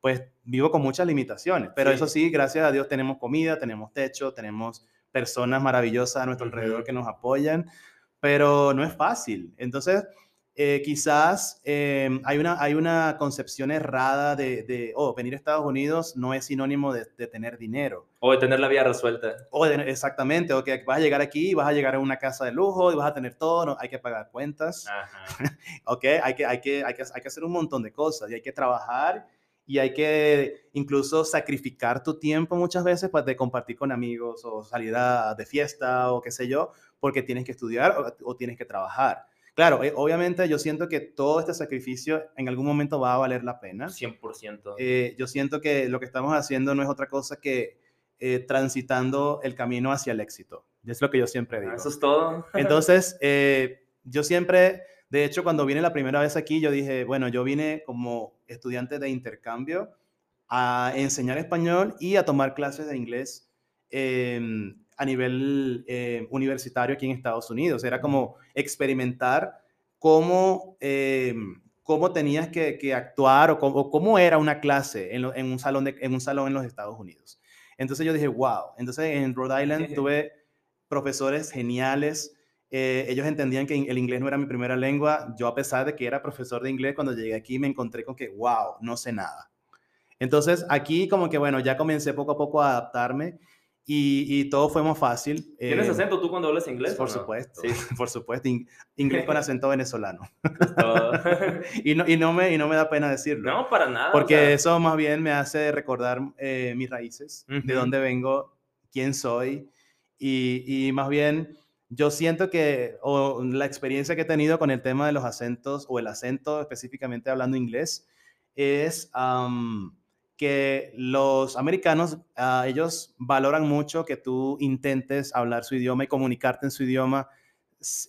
pues vivo con muchas limitaciones, pero eso sí, gracias a Dios tenemos comida, tenemos techo, tenemos personas maravillosas a nuestro alrededor que nos apoyan, pero no es fácil. Entonces, eh, quizás eh, hay, una, hay una concepción errada de, de, oh, venir a Estados Unidos no es sinónimo de, de tener dinero. O de tener la vida resuelta. O exactamente, o que vas a llegar aquí vas a llegar a una casa de lujo y vas a tener todo, no, hay que pagar cuentas, ok, hay que, hay, que, hay, que, hay que hacer un montón de cosas y hay que trabajar y hay que incluso sacrificar tu tiempo muchas veces pues, de compartir con amigos o salir a, de fiesta o qué sé yo, porque tienes que estudiar o, tienes que trabajar. Claro, eh, obviamente yo siento que todo este sacrificio en algún momento va a valer la pena. 100%. Eh, yo siento que lo que estamos haciendo no es otra cosa que eh, transitando el camino hacia el éxito. Es lo que yo siempre digo. Eso es todo. Entonces, yo siempre de hecho, cuando vine la primera vez aquí, yo dije, bueno, yo vine como estudiante de intercambio a enseñar español y a tomar clases de inglés em, a nivel eh, universitario aquí en Estados Unidos. Era como experimentar cómo, em, cómo tenías que, actuar o cómo, era una clase en, un salón en un salón en los Estados Unidos. Entonces yo dije, wow. Entonces en Rhode Island tuve profesores geniales eh, ellos entendían que el inglés no era mi primera lengua. Yo, a pesar de que era profesor de inglés, cuando llegué aquí me encontré con que, wow, no sé nada. Entonces, aquí como que, bueno, ya comencé poco a poco a adaptarme y, todo fue más fácil. ¿Tienes eh, acento tú cuando hablas inglés? Por supuesto, sí. por supuesto. inglés con acento venezolano. y, no, y, no me, y no me da pena decirlo. No, para nada. Porque eso más bien me hace recordar eh, mis raíces, de dónde vengo, quién soy. Y, y más bien yo siento que o la experiencia que he tenido con el tema de los acentos o el acento específicamente hablando inglés es que los americanos, ah, ellos valoran mucho que tú intentes hablar su idioma y comunicarte en su idioma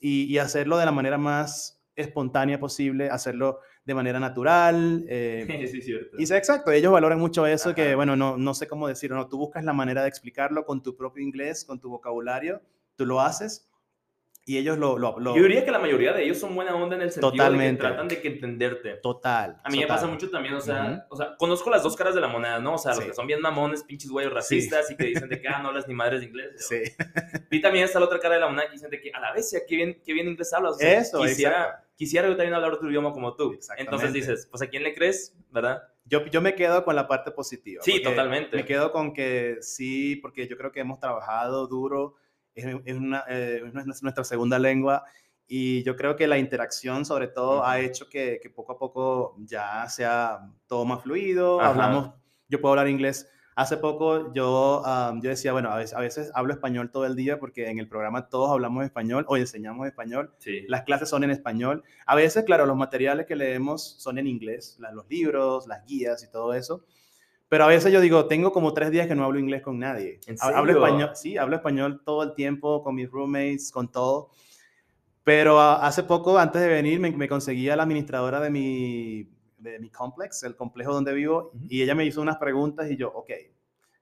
y, hacerlo de la manera más espontánea posible, hacerlo de manera natural. Eh, sí, cierto. Y exacto, ellos valoran mucho eso, que bueno, no, no sé cómo decirlo, no, tú buscas la manera de explicarlo con tu propio inglés, con tu vocabulario tú lo haces y ellos lo, lo, Yo diría que la mayoría de ellos son buena onda en el sentido de que tratan de que entenderte. Total. A mí me pasa mucho también, o sea, o sea, conozco las dos caras de la moneda, ¿no? O sea, los que son bien mamones, pinches güeyos racistas y que dicen de que, ah, no hablas ni madres de inglés. Sí. Y también está la otra cara de la moneda que dicen de que, a la vez, qué bien, qué bien inglés hablas. Eso, quisiera, quisiera yo también hablar otro idioma como tú. Entonces dices, pues, ¿a quién le crees, verdad? Yo, yo me quedo con la parte positiva. Sí, totalmente. Me quedo con que sí, porque yo creo que hemos trabajado duro es, una, eh, nuestra segunda lengua y yo creo que la interacción sobre todo ha hecho que, que, poco a poco ya sea todo más fluido, hablamos, yo puedo hablar inglés. Hace poco yo, yo decía, bueno, a veces, a veces, hablo español todo el día porque en el programa todos hablamos español o enseñamos español. Las clases son en español. A veces, claro, los materiales que leemos son en inglés, los libros, las guías y todo eso. Pero a veces yo digo, tengo como tres días que no hablo inglés con nadie. Hablo español, sí, hablo español todo el tiempo con mis roommates, con todo. Pero hace poco, antes de venir, me, me conseguí a la administradora de mi, de mi complex, el complejo donde vivo, y ella me hizo unas preguntas y yo, ok,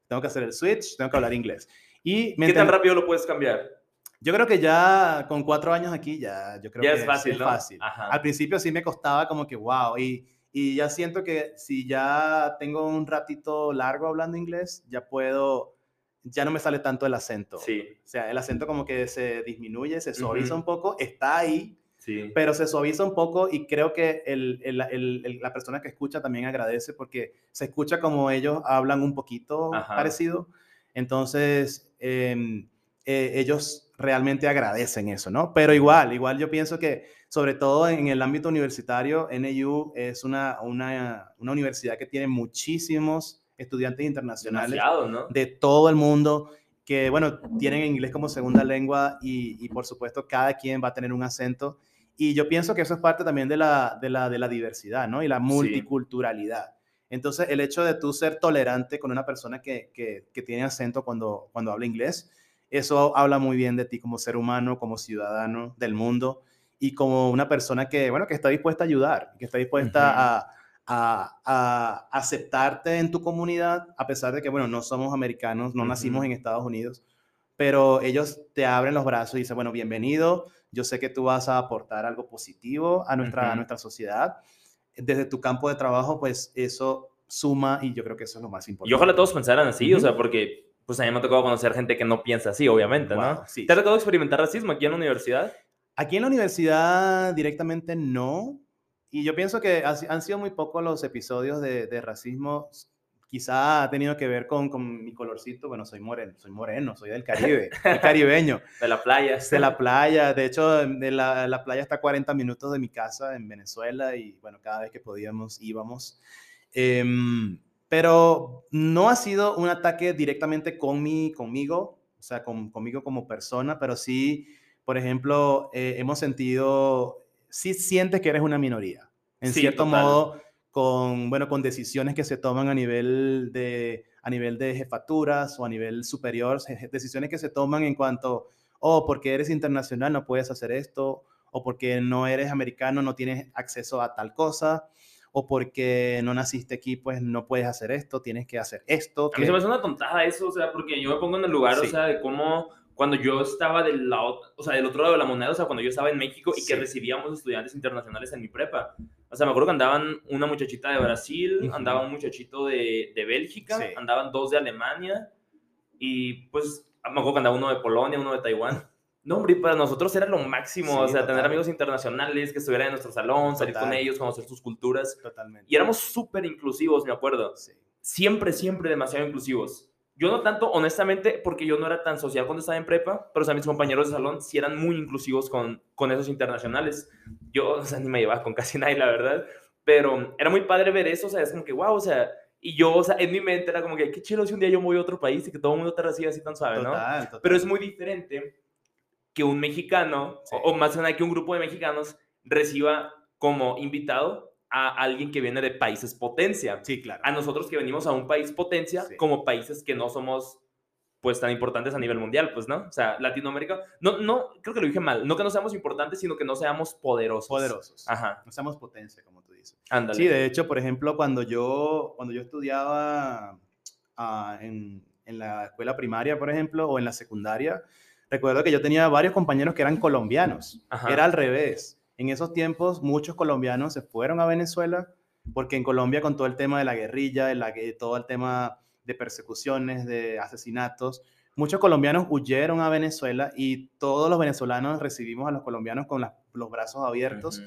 tengo que hacer el switch, tengo que hablar inglés. Y ¿Qué tan rápido lo puedes cambiar? Yo creo que ya con cuatro años aquí, ya, yo creo ya que es fácil, es ¿no? fácil. Al principio sí me costaba como que, wow, y y ya siento que si ya tengo un ratito largo hablando inglés, ya puedo, ya no me sale tanto el acento. Sí. O sea, el acento como que se disminuye, se suaviza un poco, está ahí, sí. pero se suaviza un poco y creo que el, el, el, la persona que escucha también agradece porque se escucha como ellos hablan un poquito parecido. Entonces, em, eh, ellos realmente agradecen eso, ¿no? Pero igual, igual yo pienso que sobre todo en el ámbito universitario, NAU es una, una, una universidad que tiene muchísimos estudiantes internacionales de todo el mundo que, bueno, tienen inglés como segunda lengua y, y, por supuesto cada quien va a tener un acento. Y yo pienso que eso es parte también de la, de la, de la diversidad, ¿no? Y la multiculturalidad. Entonces, el hecho de tú ser tolerante con una persona que, que, que, tiene acento cuando, cuando habla inglés, eso habla muy bien de ti como ser humano, como ciudadano del mundo y como una persona que, bueno, que está dispuesta a ayudar, que está dispuesta a, a, aceptarte en tu comunidad, a pesar de que, bueno, no somos americanos, no nacimos en Estados Unidos, pero ellos te abren los brazos y dicen, bueno, bienvenido, yo sé que tú vas a aportar algo positivo a nuestra, a nuestra sociedad. Desde tu campo de trabajo, pues eso suma y yo creo que eso es lo más importante. Y ojalá todos pensaran así, o sea, porque pues a mí me ha tocado conocer gente que no piensa así, obviamente, ¿no? Sí. ¿Te ha tocado experimentar racismo aquí en la universidad? Aquí en la universidad directamente no. Y yo pienso que han sido muy pocos los episodios de, racismo. Quizá ha tenido que ver con, con, mi colorcito. Bueno, soy moreno, soy moreno, soy del Caribe, soy caribeño. De la playa. De la playa. De hecho, de la, la, playa está a 40 minutos de mi casa en Venezuela y bueno, cada vez que podíamos íbamos. Em, pero no ha sido un ataque directamente con mi, conmigo, o sea, conmigo como persona, pero sí, por ejemplo, eh, hemos sentido, sí sientes que eres una minoría, en cierto modo, con, bueno, con decisiones que se toman a nivel de, a nivel de jefaturas o a nivel superior, decisiones que se toman en cuanto, oh, porque eres internacional no puedes hacer esto, o porque no eres americano no tienes acceso a tal cosa, o porque no naciste aquí, pues no puedes hacer esto, tienes que hacer esto. A mí se me hace una tontada eso, o sea, porque yo me pongo en el lugar, o sea, de cómo cuando yo estaba del lado, o sea, del otro lado de la moneda, o sea, cuando yo estaba en México y que recibíamos estudiantes internacionales en mi prepa. O sea, me acuerdo que andaban una muchachita de Brasil, andaba un muchachito de, de Bélgica, andaban dos de Alemania y pues me acuerdo que andaba uno de Polonia, uno de Taiwán. No, hombre, para nosotros era lo máximo, o sea, tener amigos internacionales que estuvieran en nuestro salón, salir con ellos, conocer sus culturas. Totalmente. Y éramos súper inclusivos, me acuerdo. Sí. Siempre, siempre demasiado inclusivos. Yo no tanto, honestamente, porque yo no era tan social cuando estaba en prepa, pero o sea, mis compañeros de salón sí eran muy inclusivos con, con esos internacionales. Yo, o sea, ni me llevaba con casi nadie, la verdad. Pero era muy padre ver eso, o sea, es como que, wow, o sea, y yo, o sea, en mi mente era como que, qué chido si un día yo me voy a otro país y que todo el mundo te reciba así tan suave, ¿no? Total. Pero es muy diferente que un mexicano, o, más bien que un grupo de mexicanos reciba como invitado a alguien que viene de países potencia. Sí, claro. A nosotros que venimos a un país potencia como países que no somos pues tan importantes a nivel mundial, pues, ¿no? O sea, Latinoamérica, no, no, creo que lo dije mal, no que no seamos importantes, sino que no seamos poderosos. Poderosos. Ajá. No seamos potencia, como tú dices. Ándale. Sí, de hecho, por ejemplo, cuando yo, cuando yo estudiaba ah, en, en la escuela primaria, por ejemplo, o en la secundaria, Recuerdo que yo tenía varios compañeros que eran colombianos. Era al revés. En esos tiempos muchos colombianos se fueron a Venezuela porque en Colombia con todo el tema de la guerrilla, todo el tema de persecuciones, de asesinatos, muchos colombianos huyeron a Venezuela y todos los venezolanos recibimos a los colombianos con los brazos abiertos.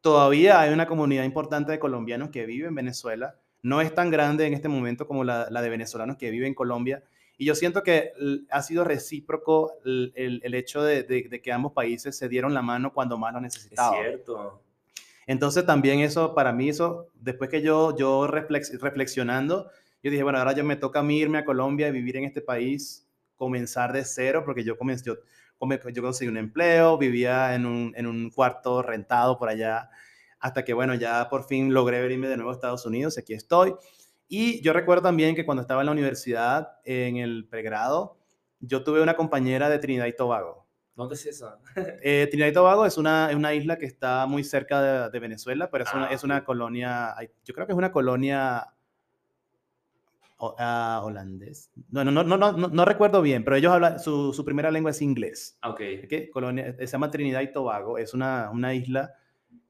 Todavía hay una comunidad importante de colombianos que viven en Venezuela. No es tan grande en este momento como la, la de venezolanos que viven en Colombia, y yo siento que ha sido recíproco el, el, hecho de, de, que ambos países se dieron la mano cuando más lo necesitaban. Es cierto. Entonces también eso, para mí eso, después que yo, yo reflexionando, yo dije, bueno, ahora yo me toca a mí irme a Colombia y vivir en este país, comenzar de cero, porque yo comencé, yo, yo conseguí un empleo, vivía en un, en un cuarto rentado por allá, hasta que, bueno, ya por fin logré venirme de nuevo a Estados Unidos, aquí estoy. Y yo recuerdo también que cuando estaba en la universidad, en el pregrado, yo tuve una compañera de Trinidad y Tobago. ¿Dónde es eso? Eh, Trinidad y Tobago es una, una, isla que está muy cerca de, Venezuela, pero es, una, ah, es una colonia, yo creo que es una colonia uh, holandés. No, no, no, no, no, no, recuerdo bien, pero ellos hablan, su, su primera lengua es inglés. Ah, ok. ¿Qué? Colonia, se llama Trinidad y Tobago, es una, una isla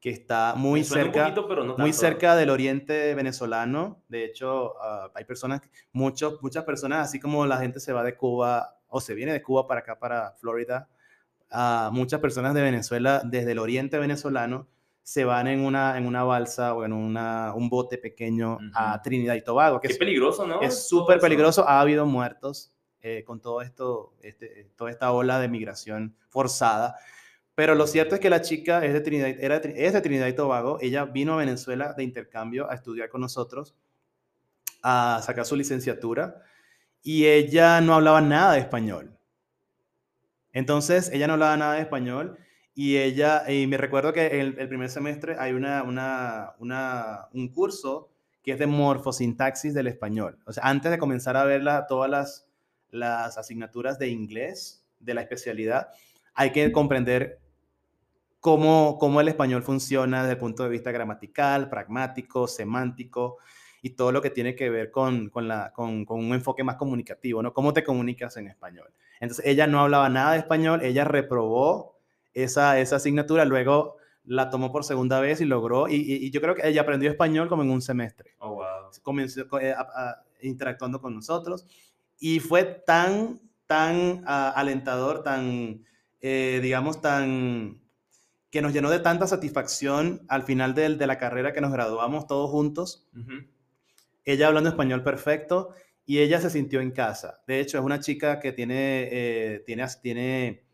que está muy cerca, muy cerca del oriente venezolano. De hecho, ah, hay personas, muchos, muchas personas, así como la gente se va de Cuba o se viene de Cuba para acá, para Florida, uh, muchas personas de Venezuela, desde el oriente venezolano, se van en una, en una balsa o en una, un bote pequeño a Trinidad y Tobago. Que Qué es peligroso, ¿no? Es súper peligroso. Ha habido muertos eh, con todo esto, este, toda esta ola de migración forzada. Pero lo cierto es que la chica es de Trinidad, era, es de Trinidad y Tobago. Ella vino a Venezuela de intercambio a estudiar con nosotros, a sacar su licenciatura, y ella no hablaba nada de español. Entonces, ella no hablaba nada de español y ella, y me recuerdo que el, el primer semestre hay una, una, una, un curso que es de morfosintaxis del español. O sea, antes de comenzar a ver todas las, las asignaturas de inglés de la especialidad, hay que comprender cómo, cómo el español funciona desde el punto de vista gramatical, pragmático, semántico y todo lo que tiene que ver con, con, la, con, con, un enfoque más comunicativo, ¿no? ¿Cómo te comunicas en español? Entonces, ella no hablaba nada de español, ella reprobó esa, esa asignatura, luego la tomó por segunda vez y logró, y, yo creo que ella aprendió español como en un semestre. Oh, wow. Comenzó eh, interactuando con nosotros y fue tan, tan ah, alentador, tan, eh, digamos, tan que nos llenó de tanta satisfacción al final de, de la carrera que nos graduamos todos juntos. Ella hablando español perfecto y ella se sintió en casa. De hecho, es una chica que tiene, eh, tiene, tiene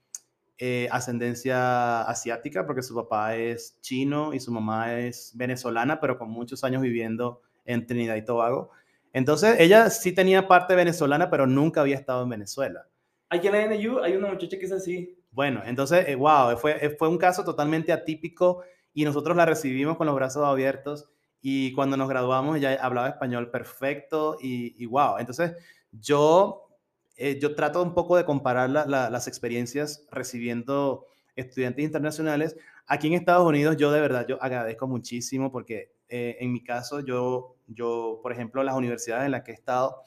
eh, ascendencia asiática porque su papá es chino y su mamá es venezolana, pero con muchos años viviendo en Trinidad y Tobago. Entonces, ella sí tenía parte venezolana, pero nunca había estado en Venezuela. Aquí en la NU hay una muchacha que es así. Bueno, entonces, wow, eh, fue, eh, fue un caso totalmente atípico y nosotros la recibimos con los brazos abiertos y cuando nos graduamos ella hablaba español perfecto y, wow, entonces yo, eh, yo trato un poco de comparar las experiencias recibiendo estudiantes internacionales. Aquí en Estados Unidos yo de verdad, yo agradezco muchísimo porque en mi caso yo, yo, por ejemplo, las universidades en las que he estado,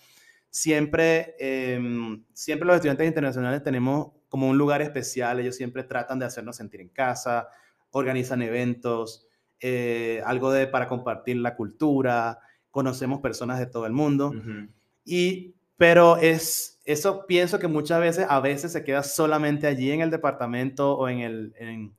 siempre, em, siempre los estudiantes internacionales tenemos como un lugar especial, ellos siempre tratan de hacernos sentir en casa, organizan eventos, eh, algo de para compartir la cultura, conocemos personas de todo el mundo. Y, pero es, eso pienso que muchas veces, a veces se queda solamente allí en el departamento o en, el, en,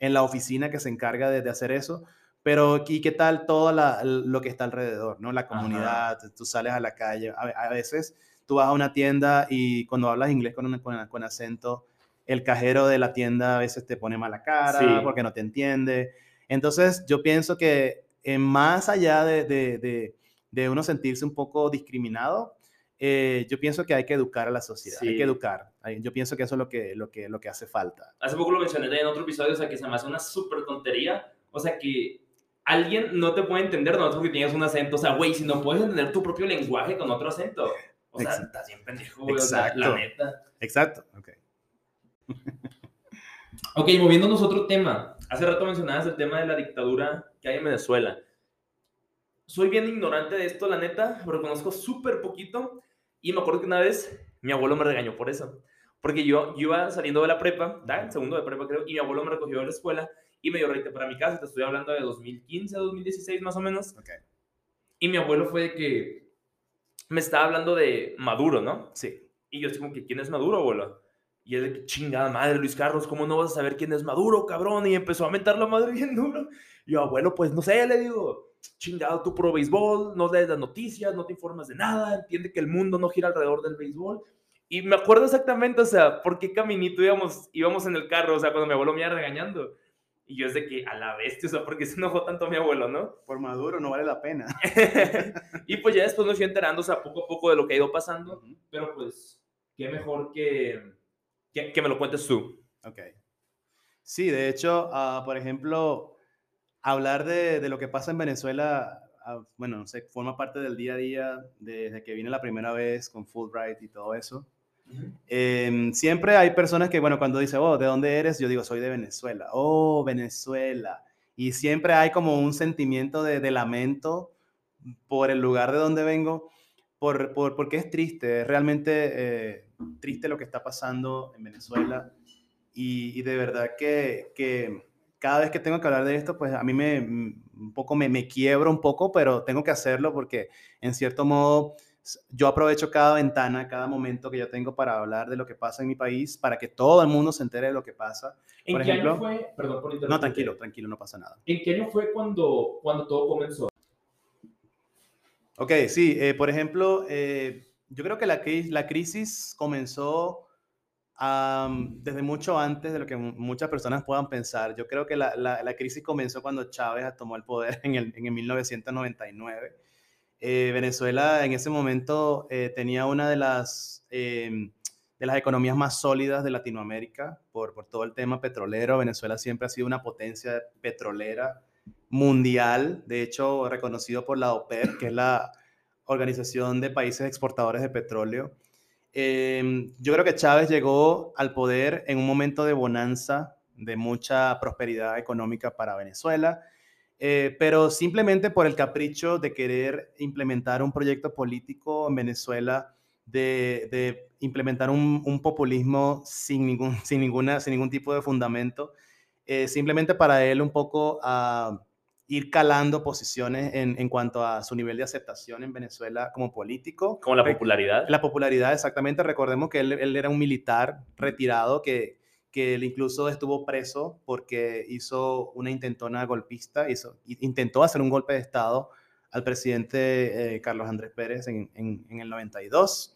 en la oficina que se encarga de, de hacer eso. Pero, ¿y qué tal todo la, lo que está alrededor, no? La comunidad, tú sales a la calle. A, veces tú vas a una tienda y cuando hablas inglés con, con, con acento, el cajero de la tienda a veces te pone mala cara porque no te entiende. Entonces, yo pienso que eh, más allá de, de, de, uno sentirse un poco discriminado, eh, yo pienso que hay que educar a la sociedad, hay que educar. Yo pienso que eso es lo que, lo que, lo que hace falta. Hace poco lo mencioné en otro episodio, o sea, que se me hace una súper tontería, o sea, que alguien no te puede entender no porque tienes un acento, o sea, güey, si no puedes entender tu propio lenguaje con otro acento, o sea, estás bien pendejo, güey, o sea, la neta. Exacto, ok. ok, moviéndonos a otro tema. Hace rato mencionabas el tema de la dictadura que hay en Venezuela. Soy bien ignorante de esto, la neta, lo conozco súper poquito. Y me acuerdo que una vez mi abuelo me regañó por eso. Porque yo, yo iba saliendo de la prepa, en segundo de prepa creo, y mi abuelo me recogió de la escuela y me dio reite para mi casa. Te estoy hablando de 2015 a 2016 más o menos. Okay. Y mi abuelo fue de que me estaba hablando de Maduro, ¿no? Sí. Y yo estoy como que, ¿quién es Maduro, abuelo? Y que chingada madre, Luis Carlos, ¿cómo no vas a saber quién es Maduro, cabrón? Y empezó a mentar la madre bien duro. Y yo, abuelo, pues no sé, le digo, chingado tú pro béisbol, no lees las noticias, no te informas de nada, entiende que el mundo no gira alrededor del béisbol. Y me acuerdo exactamente, o sea, por qué caminito íbamos, íbamos en el carro, o sea, cuando mi abuelo me iba regañando. Y yo es de que a la bestia, o sea, porque se enojó tanto mi abuelo, ¿no? Por Maduro no vale la pena. y pues ya después me fui enterando, o sea, poco a poco de lo que ha ido pasando, pero pues, qué mejor que que, me lo cuentes tú. Ok. Sí, de hecho, uh, por ejemplo, hablar de, de, lo que pasa en Venezuela, uh, bueno, no sé, forma parte del día a día desde que vine la primera vez con Fulbright y todo eso. Eh, siempre hay personas que, bueno, cuando dice, oh, ¿de dónde eres? Yo digo, soy de Venezuela. Oh, Venezuela. Y siempre hay como un sentimiento de, de lamento por el lugar de donde vengo, por, por, porque es triste, es realmente eh, triste lo que está pasando en Venezuela y, de verdad que, que, cada vez que tengo que hablar de esto, pues a mí me, un poco me, me quiebro un poco, pero tengo que hacerlo porque en cierto modo yo aprovecho cada ventana, cada momento que yo tengo para hablar de lo que pasa en mi país, para que todo el mundo se entere de lo que pasa. ¿En por qué ejemplo, año fue? Perdón por No, tranquilo, tranquilo, no pasa nada. ¿En qué año fue cuando, cuando todo comenzó? Ok, sí, eh, por ejemplo, eh, yo creo que la, la crisis comenzó desde mucho antes de lo que muchas personas puedan pensar. Yo creo que la, la, crisis comenzó cuando Chávez tomó el poder en el, en el 1999. Eh, Venezuela en ese momento eh, tenía una de las, em, de las economías más sólidas de Latinoamérica por, por todo el tema petrolero. Venezuela siempre ha sido una potencia petrolera mundial, de hecho reconocido por la OPEP, que es la Organización de Países Exportadores de Petróleo. Em, yo creo que Chávez llegó al poder en un momento de bonanza, de mucha prosperidad económica para Venezuela, eh, pero simplemente por el capricho de querer implementar un proyecto político en Venezuela, de, implementar un, populismo sin ningún, sin, ninguna, sin ningún tipo de fundamento, eh, simplemente para él un poco a ir calando posiciones en, en, cuanto a su nivel de aceptación en Venezuela como político. Como la popularidad. La popularidad, exactamente. Recordemos que él, él era un militar retirado que, que él incluso estuvo preso porque hizo una intentona golpista, hizo, intentó hacer un golpe de Estado al presidente eh, Carlos Andrés Pérez en, en, el 92.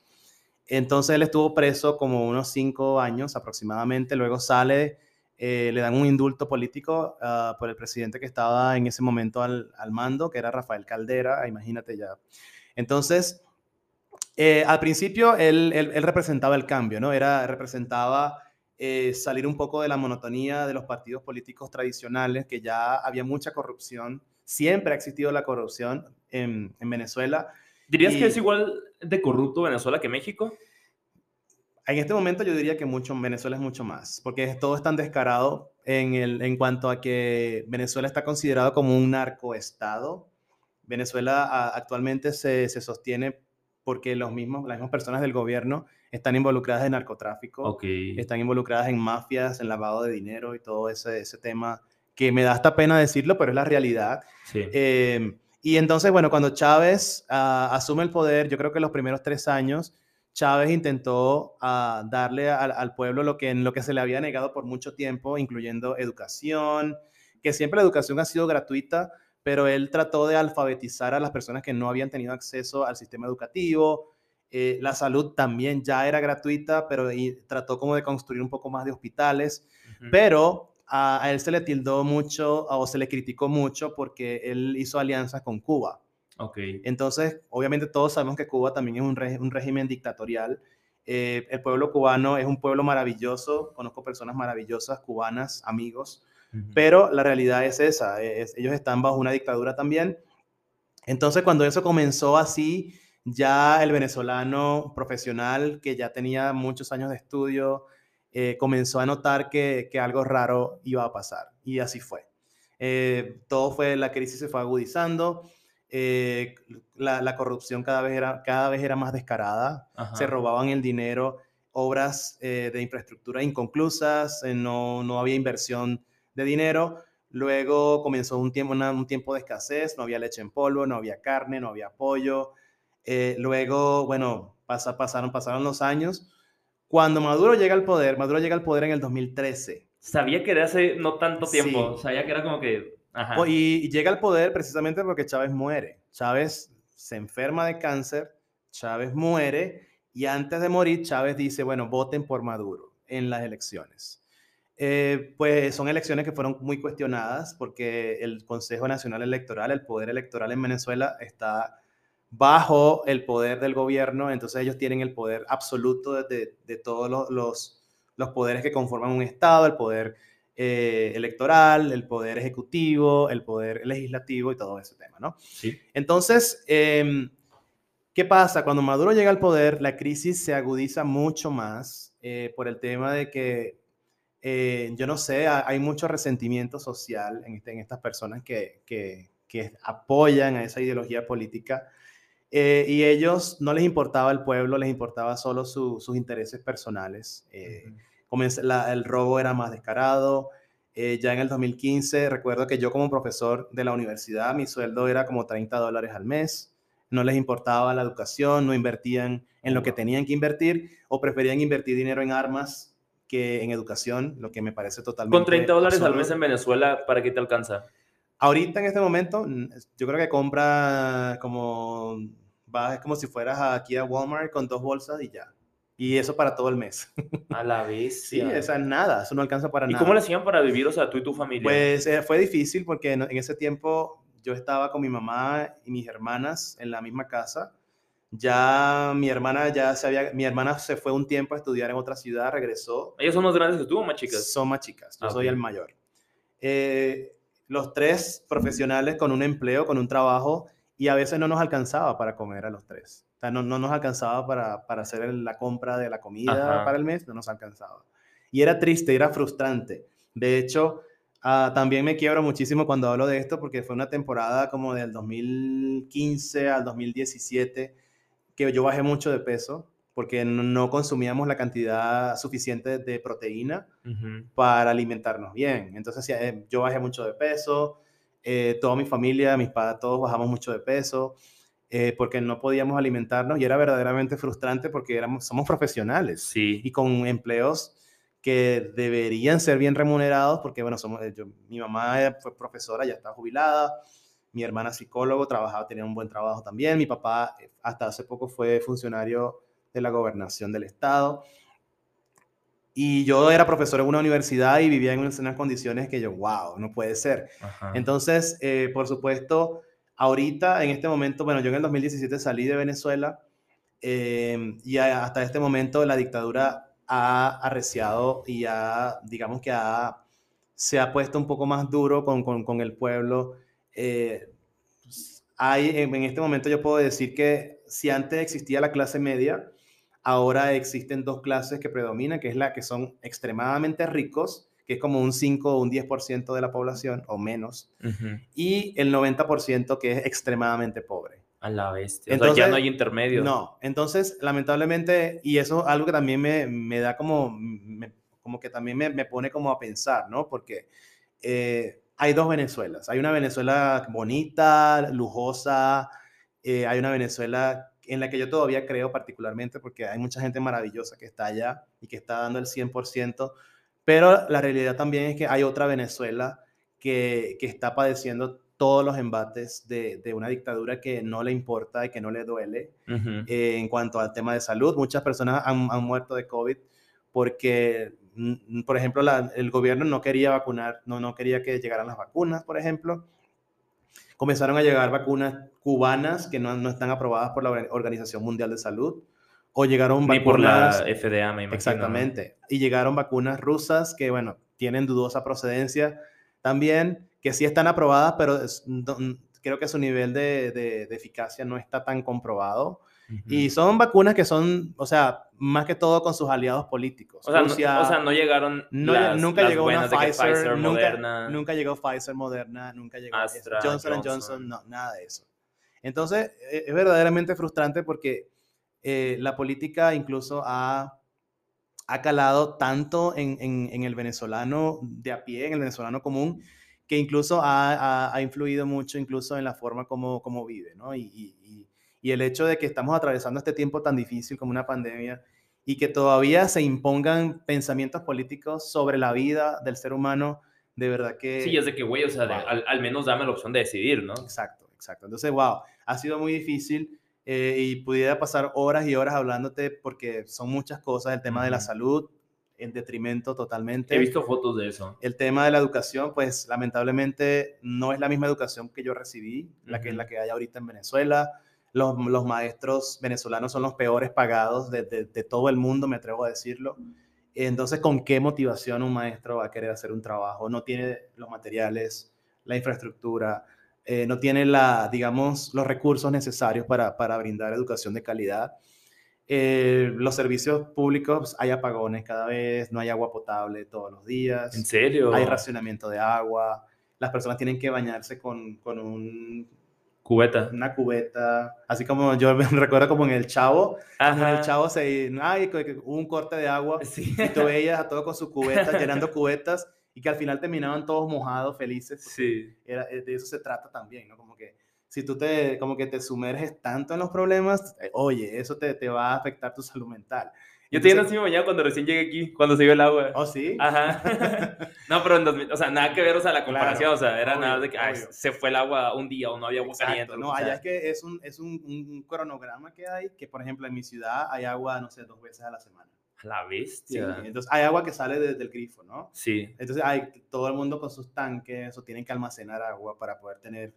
Entonces él estuvo preso como unos cinco años aproximadamente, luego sale eh, le dan un indulto político ah, por el presidente que estaba en ese momento al, al, mando, que era Rafael Caldera, imagínate ya. Entonces, eh, al principio él, él, representaba el cambio, ¿no? Era, representaba eh, salir un poco de la monotonía de los partidos políticos tradicionales, que ya había mucha corrupción, siempre ha existido la corrupción en, en Venezuela. ¿Dirías que es igual de corrupto Venezuela que México? En este momento yo diría que mucho, Venezuela es mucho más, porque todo es tan descarado en, el, en cuanto a que Venezuela está considerado como un narcoestado. Venezuela actualmente se, se, sostiene porque los mismos, las mismas personas del gobierno están involucradas en narcotráfico, están involucradas en mafias, en lavado de dinero y todo ese, ese tema que me da hasta pena decirlo, pero es la realidad. Eh, y entonces, bueno, cuando Chávez uh, asume el poder, yo creo que los primeros tres años, Chávez intentó uh, darle al, al, pueblo lo que, en lo que se le había negado por mucho tiempo, incluyendo educación, que siempre la educación ha sido gratuita, pero él trató de alfabetizar a las personas que no habían tenido acceso al sistema educativo. Eh, la salud también ya era gratuita, pero y trató como de construir un poco más de hospitales, uh -huh. pero a, a, él se le tildó mucho o se le criticó mucho porque él hizo alianzas con Cuba. Okay. Entonces, obviamente todos sabemos que Cuba también es un, re, un régimen dictatorial. Eh, el pueblo cubano es un pueblo maravilloso, conozco personas maravillosas, cubanas, amigos, uh -huh. pero la realidad es esa, es, ellos están bajo una dictadura también. Entonces, cuando eso comenzó así, ya el venezolano profesional que ya tenía muchos años de estudio, eh, comenzó a notar que, que, algo raro iba a pasar. Y así fue. Eh, todo fue, la crisis se fue agudizando eh, la, la, corrupción cada vez era, cada vez era más descarada, Ajá. se robaban el dinero, obras de infraestructura inconclusas, no, no había inversión de dinero. Luego comenzó un tiempo, una, un tiempo de escasez, no había leche en polvo, no había carne, no había pollo. Eh, luego, bueno, pasa, pasaron, pasaron los años. Cuando Maduro llega al poder, Maduro llega al poder en el 2013. Sabía que era hace no tanto tiempo, sí. sabía que era como que Ajá. Y, y llega al poder precisamente porque Chávez muere. Chávez se enferma de cáncer, Chávez muere y antes de morir Chávez dice, bueno, voten por Maduro en las elecciones. Eh, pues son elecciones que fueron muy cuestionadas porque el Consejo Nacional Electoral, el poder electoral en Venezuela está bajo el poder del gobierno, entonces ellos tienen el poder absoluto de, de, de todos los, los, los poderes que conforman un Estado, el poder eh, electoral, el poder ejecutivo, el poder legislativo y todo ese tema, ¿no? Sí. Entonces, eh, ¿qué pasa? Cuando Maduro llega al poder, la crisis se agudiza mucho más eh, por el tema de que, eh, yo no sé, hay mucho resentimiento social en, este, en estas personas que, que, que, apoyan a esa ideología política. Eh, y ellos no les importaba el pueblo, les importaba solo su, sus intereses personales. Uh -huh la, el robo era más descarado. Eh, ya en el 2015, recuerdo que yo como profesor de la universidad, mi sueldo era como 30 dólares al mes. No les importaba la educación, no invertían en lo que tenían que invertir o preferían invertir dinero en armas que en educación, lo que me parece totalmente... Con 30 dólares al mes en Venezuela, ¿para qué te alcanza? Ahorita en este momento, yo creo que compra como, vas como si fueras aquí a Walmart con dos bolsas y ya. Y eso para todo el mes. A la vez. Sí, esa es nada, eso no alcanza para ¿Y nada. ¿Y cómo le hacían para vivir, o sea, tú y tu familia? Pues eh, fue difícil porque en, en, ese tiempo yo estaba con mi mamá y mis hermanas en la misma casa. Ya mi hermana ya se había, mi hermana se fue un tiempo a estudiar en otra ciudad, regresó. ¿Ellos son más grandes que tú o más chicas? Son más chicas, yo ah, soy okay. el mayor. Eh, los tres profesionales con un empleo, con un trabajo, y a veces no nos alcanzaba para comer a los tres. O sea, no, no nos alcanzaba para, para hacer la compra de la comida Ajá. para el mes, no nos alcanzaba. Y era triste, era frustrante. De hecho, uh, también me quiebro muchísimo cuando hablo de esto porque fue una temporada como del 2015 al 2017 que yo bajé mucho de peso porque no consumíamos la cantidad suficiente de proteína uh -huh. para alimentarnos bien. Entonces eh, yo bajé mucho de peso, eh, toda mi familia, mis padres, todos bajamos mucho de peso eh, porque no podíamos alimentarnos y era verdaderamente frustrante porque éramos, somos profesionales sí. y con empleos que deberían ser bien remunerados porque, bueno, somos, yo, mi mamá fue profesora, ya está jubilada, mi hermana psicólogo, trabajaba, tenía un buen trabajo también, mi papá eh, hasta hace poco fue funcionario de la gobernación del estado Y yo era profesor en una universidad y vivía en unas, condiciones que yo, wow, no puede ser. Entonces, eh, por supuesto, ahorita, en este momento, bueno, yo en el 2017 salí de Venezuela eh, y hasta este momento la dictadura ha arreciado y ha, digamos que ha, se ha puesto un poco más duro con, con, con el pueblo. Eh, hay, en este momento yo puedo decir que si antes existía la clase media, ahora existen dos clases que predominan, que es la que son extremadamente ricos, que es como un 5 o un 10% de la población o menos, y el 90% que es extremadamente pobre. A la bestia. Entonces, ya no hay intermedio. No, entonces lamentablemente, y eso es algo que también me, me da como, como que también me, me, pone como a pensar, ¿no? Porque eh, hay dos Venezuelas. Hay una Venezuela bonita, lujosa, eh, hay una Venezuela en la que yo todavía creo particularmente porque hay mucha gente maravillosa que está allá y que está dando el 100%, pero la realidad también es que hay otra Venezuela que, que está padeciendo todos los embates de, de, una dictadura que no le importa y que no le duele eh, en cuanto al tema de salud. Muchas personas han, han muerto de COVID porque, por ejemplo, la, el gobierno no quería vacunar, no, no quería que llegaran las vacunas, por ejemplo, comenzaron a llegar vacunas cubanas que no, no están aprobadas por la Organización Mundial de Salud. O llegaron vacunas... por la FDA, me imagino. Exactamente. Y llegaron vacunas rusas que, bueno, tienen dudosa procedencia también, que sí están aprobadas, pero creo que su nivel de, de, de, eficacia no está tan comprobado. Y son vacunas que son, o sea, más que todo con sus aliados políticos. O sea, no, no llegaron. nunca llegó una Pfizer, nunca, Moderna, nunca llegó Pfizer, Moderna, nunca llegó Johnson, Johnson. no, nada de eso. Entonces, e, es verdaderamente frustrante porque eh, la política incluso ha, ha calado tanto en, en, el venezolano de a pie, en el venezolano común, que incluso ha, ha, influido mucho incluso en la forma como, como vive, ¿no? y, y el hecho de que estamos atravesando este tiempo tan difícil como una pandemia y que todavía se impongan pensamientos políticos sobre la vida del ser humano, de verdad que... Sí, es de que, güey, o sea, al, menos dame la opción de decidir, ¿no? Exacto, exacto. Entonces, wow, ha sido muy difícil eh, y pudiera pasar horas y horas hablándote porque son muchas cosas, el tema de la salud, en detrimento totalmente. He visto fotos de eso. El tema de la educación, pues lamentablemente no es la misma educación que yo recibí, la que es la que hay ahorita en Venezuela los, los, maestros venezolanos son los peores pagados de, de, todo el mundo, me atrevo a decirlo. Entonces, ¿con qué motivación un maestro va a querer hacer un trabajo? No tiene los materiales, la infraestructura, eh, no tiene la, digamos, los recursos necesarios para, para brindar educación de calidad. Eh, los servicios públicos, hay apagones cada vez, no hay agua potable todos los días. ¿En serio? Hay racionamiento de agua. Las personas tienen que bañarse con, con un Cubeta. Una cubeta. Así como yo me recuerdo como en El Chavo. En El Chavo se... Ay, hubo un corte de agua. Y tú veías a todos con sus cubetas, llenando cubetas. Y que al final terminaban todos mojados, felices. Sí. Era, de eso se trata también, ¿no? Como que si tú te, como que te sumerges tanto en los problemas, eh, oye, eso te, te va a afectar tu salud mental. Yo tenía así mañana cuando recién llegué aquí, cuando se vio el agua. ¿Oh, sí? Ajá. no, pero en 2000, o sea, nada que ver, o sea, la comparación, o sea, era nada de que se fue el agua un día o no había agua caliente. No, allá es que es, un, es un, un, cronograma que hay, que por ejemplo en mi ciudad hay agua, no sé, dos veces a la semana. La bestia. Sí, entonces hay agua que sale desde el grifo, ¿no? Sí. Entonces hay todo el mundo con sus tanques o tienen que almacenar agua para poder tener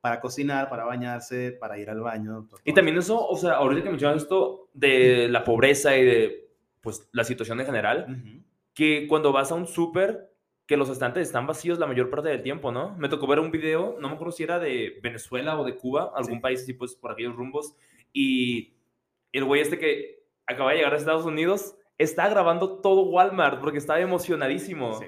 para cocinar, para bañarse, para ir al baño. Y también eso, o sea, ahorita que mencionas esto de la pobreza y de pues la situación en general, que cuando vas a un súper, que los estantes están vacíos la mayor parte del tiempo, ¿no? Me tocó ver un video, no me acuerdo si era de Venezuela o de Cuba, algún país así, pues por aquellos rumbos, y el güey este que acaba de llegar a Estados Unidos está grabando todo Walmart porque estaba emocionadísimo. Sí.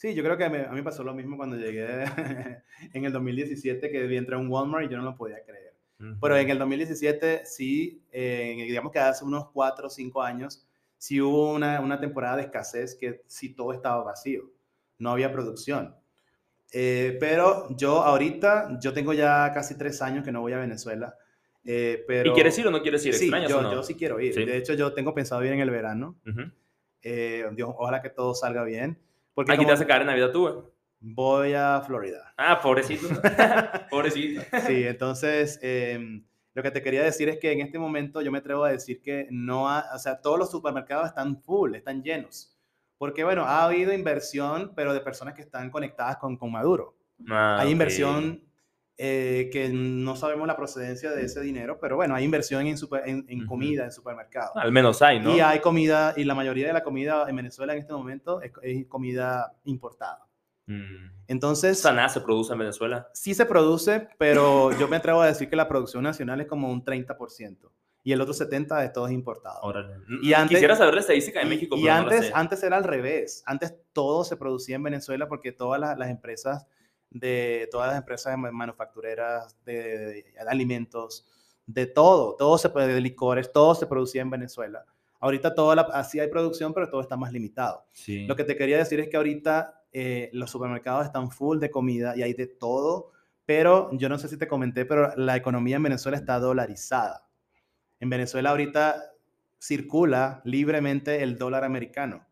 Sí, yo creo que a mí, me pasó lo mismo cuando llegué en el 2017, que entré a un Walmart y yo no lo podía creer. Pero en el 2017 sí, eh, digamos que hace unos 4 o 5 años, sí hubo una, una temporada de escasez que sí todo estaba vacío, no había producción. Eh, pero yo ahorita, yo tengo ya casi tres años que no voy a Venezuela. Eh, pero... ¿Y quieres ir o no quieres ir? Sí, yo, yo, sí quiero ir. De hecho, yo tengo pensado ir en el verano. Eh, Dios, ojalá que todo salga bien. Porque Aquí te vas a quedar en Navidad tú, Voy a Florida. Ah, pobrecito. pobrecito. sí, entonces, em, lo que te quería decir es que en este momento yo me atrevo a decir que no, o sea, todos los supermercados están full, están llenos. Porque, bueno, ha habido inversión, pero de personas que están conectadas con, con Maduro. Ah, hay inversión eh, que no sabemos la procedencia de ese dinero, pero bueno, hay inversión en, super- en, en comida, en supermercados. Al menos hay, ¿no? Y hay comida, y la mayoría de la comida en Venezuela en este momento es, es comida importada. Mm. Entonces, Esa nada se produce en Venezuela. sí se produce, pero yo me atrevo a decir que la producción nacional es como un 30%. Y el otro 70% de todo es importado. Órale. Y antes- Quisiera saber la estadística de Y- México, Y, pero no la antes, sé. antes era al revés. Antes todo se producía en Venezuela porque todas las, las empresas de todas las empresas ma- manufactureras de, de alimentos, de todo, todo se puede- de licores, todo se producía en Venezuela. Ahorita todo la, así hay producción, pero todo está más limitado. Sí. Lo que te quería decir es que ahorita eh, los supermercados están full de comida y hay de todo, pero yo no sé si te comenté, pero la economía en Venezuela está dolarizada. En Venezuela ahorita circula libremente el dólar americano.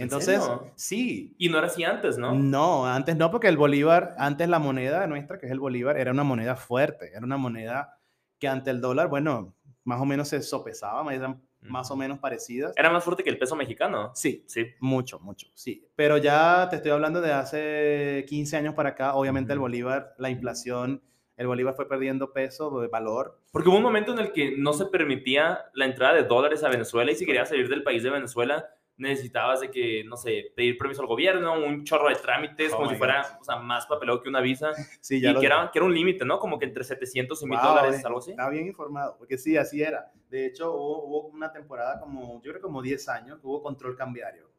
¿En Entonces, sí. Y no era así antes, ¿no? No, antes no, porque el bolívar, antes la moneda nuestra, que es el bolívar, era una moneda fuerte, era una moneda que ante el dólar, bueno, más o menos se sopesaba, eran más o menos parecidas. Era más fuerte que el peso mexicano. Sí, Sí. mucho, mucho, sí. Pero ya te estoy hablando de hace 15 años para acá, obviamente el bolívar, la inflación, el bolívar fue perdiendo peso, de valor. Porque hubo un momento en el que no se permitía la entrada de dólares a Venezuela y si querías salir del país de Venezuela necesitabas de que, no sé, pedir permiso al gobierno, un chorro de trámites, Oh como si fuera, o sea, más papeleo que una visa. Sí, y ya lo que era, que era un límite, ¿no? Como que entre 700 y 1000 Wow, dólares, eh, algo así. Está bien informado, porque sí, así era. De hecho, hubo, hubo una temporada como, yo creo como 10 años, que hubo control cambiario.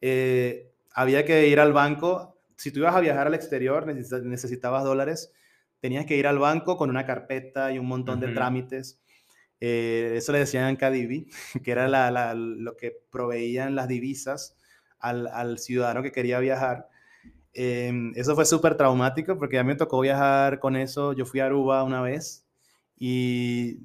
Eh, había que ir al banco, si tú ibas a viajar al exterior, necesita- necesitabas dólares, tenías que ir al banco con una carpeta y un montón de trámites. Eh, eso le decían KDB, que era la- la- lo que proveían las divisas al, al ciudadano que quería viajar. Eh, eso fue súper traumático porque a mí me tocó viajar con eso. Yo fui a Aruba una vez y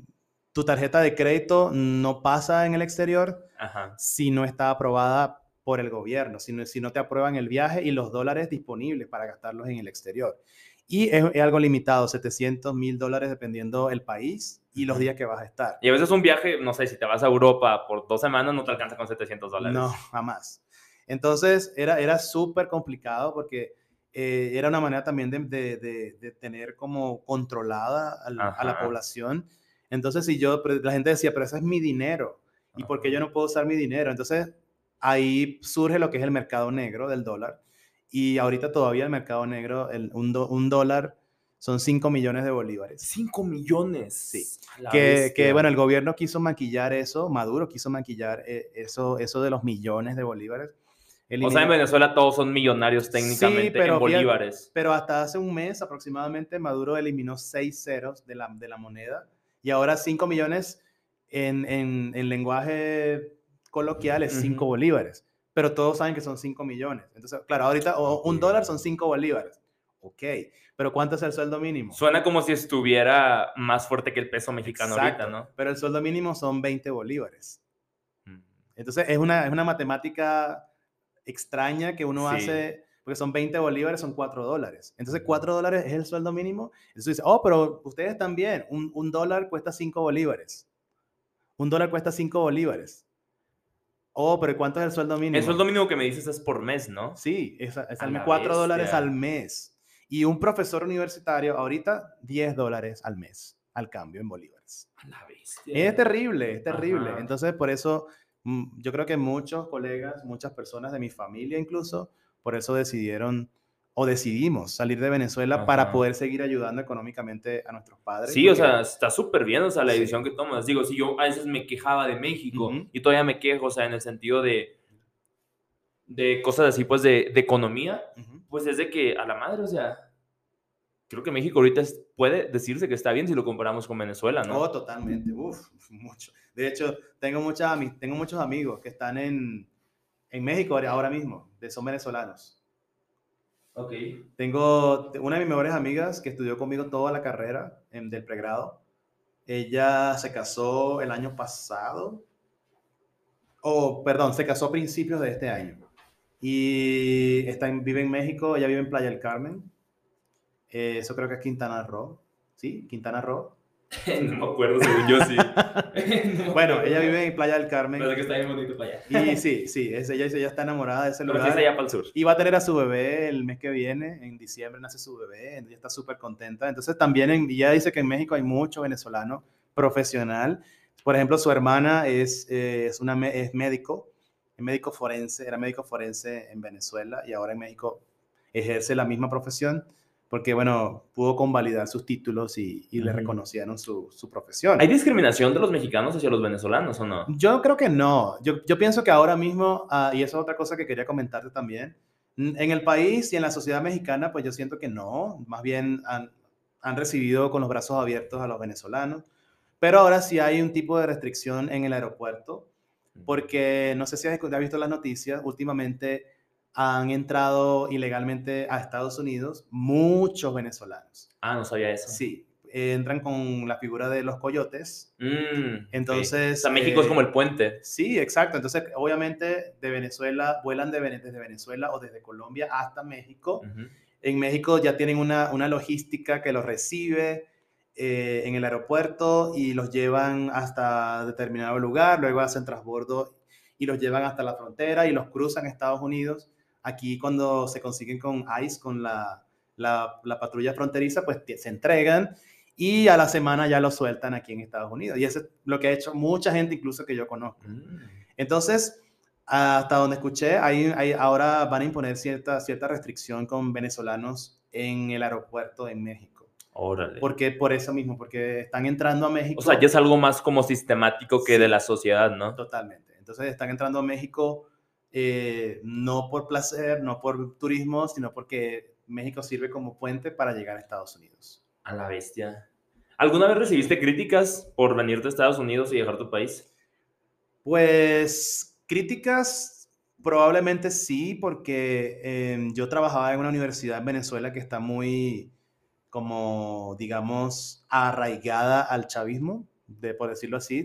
tu tarjeta de crédito no pasa en el exterior Ajá. si no está aprobada por el gobierno, si no, si no te aprueban el viaje y los dólares disponibles para gastarlos en el exterior. Y es, es algo limitado, 700 mil dólares dependiendo el país y los días que vas a estar. Y a veces un viaje, no sé, si te vas a Europa por dos semanas, no te alcanza con 700 dólares. No, jamás. Entonces era, era súper complicado porque eh, era una manera también de, de- de- de tener como controlada a la Ajá. población. Entonces, si yo, la gente decía, pero ese es mi dinero. ¿Y por qué yo no puedo usar mi dinero? Entonces, ahí surge lo que es el mercado negro del dólar. Y ahorita todavía el mercado negro, el, un, do- un dólar son 5 millones de bolívares. 5 millones. Sí. Que, que, bueno, el gobierno quiso maquillar eso, Maduro quiso maquillar eh, eso, eso de los millones de bolívares. O sea, en Venezuela todos son millonarios técnicamente pero en fíjate- bolívares. pero hasta hace un mes aproximadamente Maduro eliminó seis ceros de la, de la moneda y ahora 5 millones en, en, en lenguaje coloquial es 5 Ujú. bolívares, pero todos saben que son 5 millones. Entonces, claro, ahorita o un dólar son 5 bolívares. Ok, pero ¿cuánto es el sueldo mínimo? Suena como si estuviera más fuerte que el peso mexicano Exacto, ahorita, ¿no? Pero el sueldo mínimo son 20 bolívares. Mm. Entonces es una, es una matemática extraña que uno Sí. hace, porque son 20 bolívares, son 4 dólares. Entonces 4 dólares es el sueldo mínimo. Entonces dice, oh, pero ustedes también, un, un dólar cuesta 5 bolívares. Un dólar cuesta 5 bolívares. Oh, pero ¿cuánto es el sueldo mínimo? El sueldo mínimo que me dices es por mes, ¿no? Sí, es, es A al- la 4 dólares al mes. Y un profesor universitario ahorita 10 dólares al mes al cambio en bolívares. La bestia. Es terrible, es terrible. Ajá. Entonces, por eso, mm, yo creo que muchos colegas, muchas personas de mi familia incluso, por eso decidieron o decidimos salir de Venezuela para Ajá. poder seguir ayudando económicamente a nuestros padres. Sí, o sea, está súper bien, o sea, la Sí. decisión que tomas. Digo, si yo a veces me quejaba de México Ujú. y todavía me quejo, o sea, en el sentido de, de cosas así, pues, de, de economía, Ujú. Pues es de que a la madre, o sea, creo que México ahorita puede decirse que está bien si lo comparamos con Venezuela, ¿no? Oh, totalmente. Uf, mucho. De hecho, tengo, muchas, tengo muchos amigos que están en, en México ahora mismo, de, son venezolanos. Ok. Tengo te- una de mis mejores amigas que estudió conmigo toda la carrera en, del pregrado. Ella se casó el año pasado. O, perdón, se casó a principios de este año. Y está en- vive en México, ella vive en Playa del Carmen. Eh, eso creo que es Quintana Roo. ¿Sí? Quintana Roo. no me acuerdo, según yo sí. bueno, ella vive en Playa del Carmen. Pero que está bien bonito para allá. Y sí, sí, es, ella, ella está enamorada de ese Pero lugar. sí es allá para el sur. Y va a tener a su bebé el mes que viene, en diciembre nace su bebé, ella está súper contenta. Entonces también, en, y ella dice que en México hay mucho venezolano profesional. Por ejemplo, su hermana es, eh, es, una, es médico, es médico forense, era médico forense en Venezuela y ahora en México ejerce la misma profesión porque, bueno, pudo convalidar sus títulos y, y le reconocieron su, su profesión. ¿Hay discriminación de los mexicanos hacia los venezolanos o no? Yo creo que no. Yo, yo pienso que ahora mismo, ah, y eso es otra cosa que quería comentarte también, n- en el país y en la sociedad mexicana, pues yo siento que no. Más bien han, han recibido con los brazos abiertos a los venezolanos. Pero ahora sí hay un tipo de restricción en el aeropuerto, porque no sé si has has visto las noticias, últimamente han entrado ilegalmente a Estados Unidos muchos venezolanos. Ah, no sabía eso. Sí, entran con la figura de los coyotes. Mm. Entonces, O sea, México es eh, como el puente. Sí, exacto. Entonces, obviamente, de Venezuela, vuelan de, desde Venezuela o desde Colombia hasta México. Ujú. En México ya tienen una, una logística que los recibe eh, en el aeropuerto y los llevan hasta determinado lugar, luego hacen transbordo y los llevan hasta la frontera y los cruzan a Estados Unidos. Aquí cuando se consiguen con ICE, con la, la, la patrulla fronteriza, pues se entregan y a la semana ya los sueltan aquí en Estados Unidos. Y eso es lo que ha hecho mucha gente, incluso que yo conozco. Mm. Entonces, hasta donde escuché, hay, hay- ahora van a imponer cierta, cierta restricción con venezolanos en el aeropuerto en México. Órale. Porque por eso mismo, porque están entrando a México. O sea, ya es algo más como sistemático que Sí. de la sociedad, ¿no? Totalmente. Entonces están entrando a México eh, no por placer, no por turismo, sino porque México sirve como puente para llegar a Estados Unidos. A la bestia. ¿Alguna vez recibiste críticas por venir de Estados Unidos y dejar tu país? Pues críticas probablemente sí, porque eh, yo trabajaba en una universidad en Venezuela que está muy, como, digamos, arraigada al chavismo, de, por decirlo así.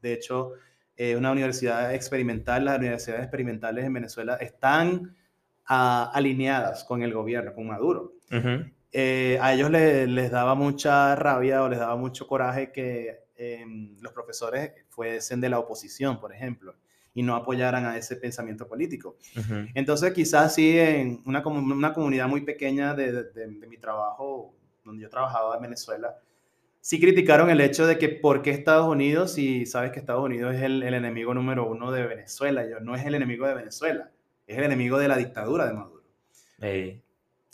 De hecho, es una universidad experimental, las universidades experimentales en Venezuela están ah, alineadas con el gobierno, con Maduro eh, a ellos le- les daba mucha rabia o les daba mucho coraje que em, los profesores fuesen de la oposición, por ejemplo, y no apoyaran a ese pensamiento político. Entonces, quizás sí, en una, una comunidad muy pequeña de, de- de- de mi trabajo, donde yo trabajaba en Venezuela, sí criticaron el hecho de que por qué Estados Unidos, si sabes que Estados Unidos es el, el enemigo número uno de Venezuela, yo no es el enemigo de Venezuela, es el enemigo de la dictadura de Maduro. Ey.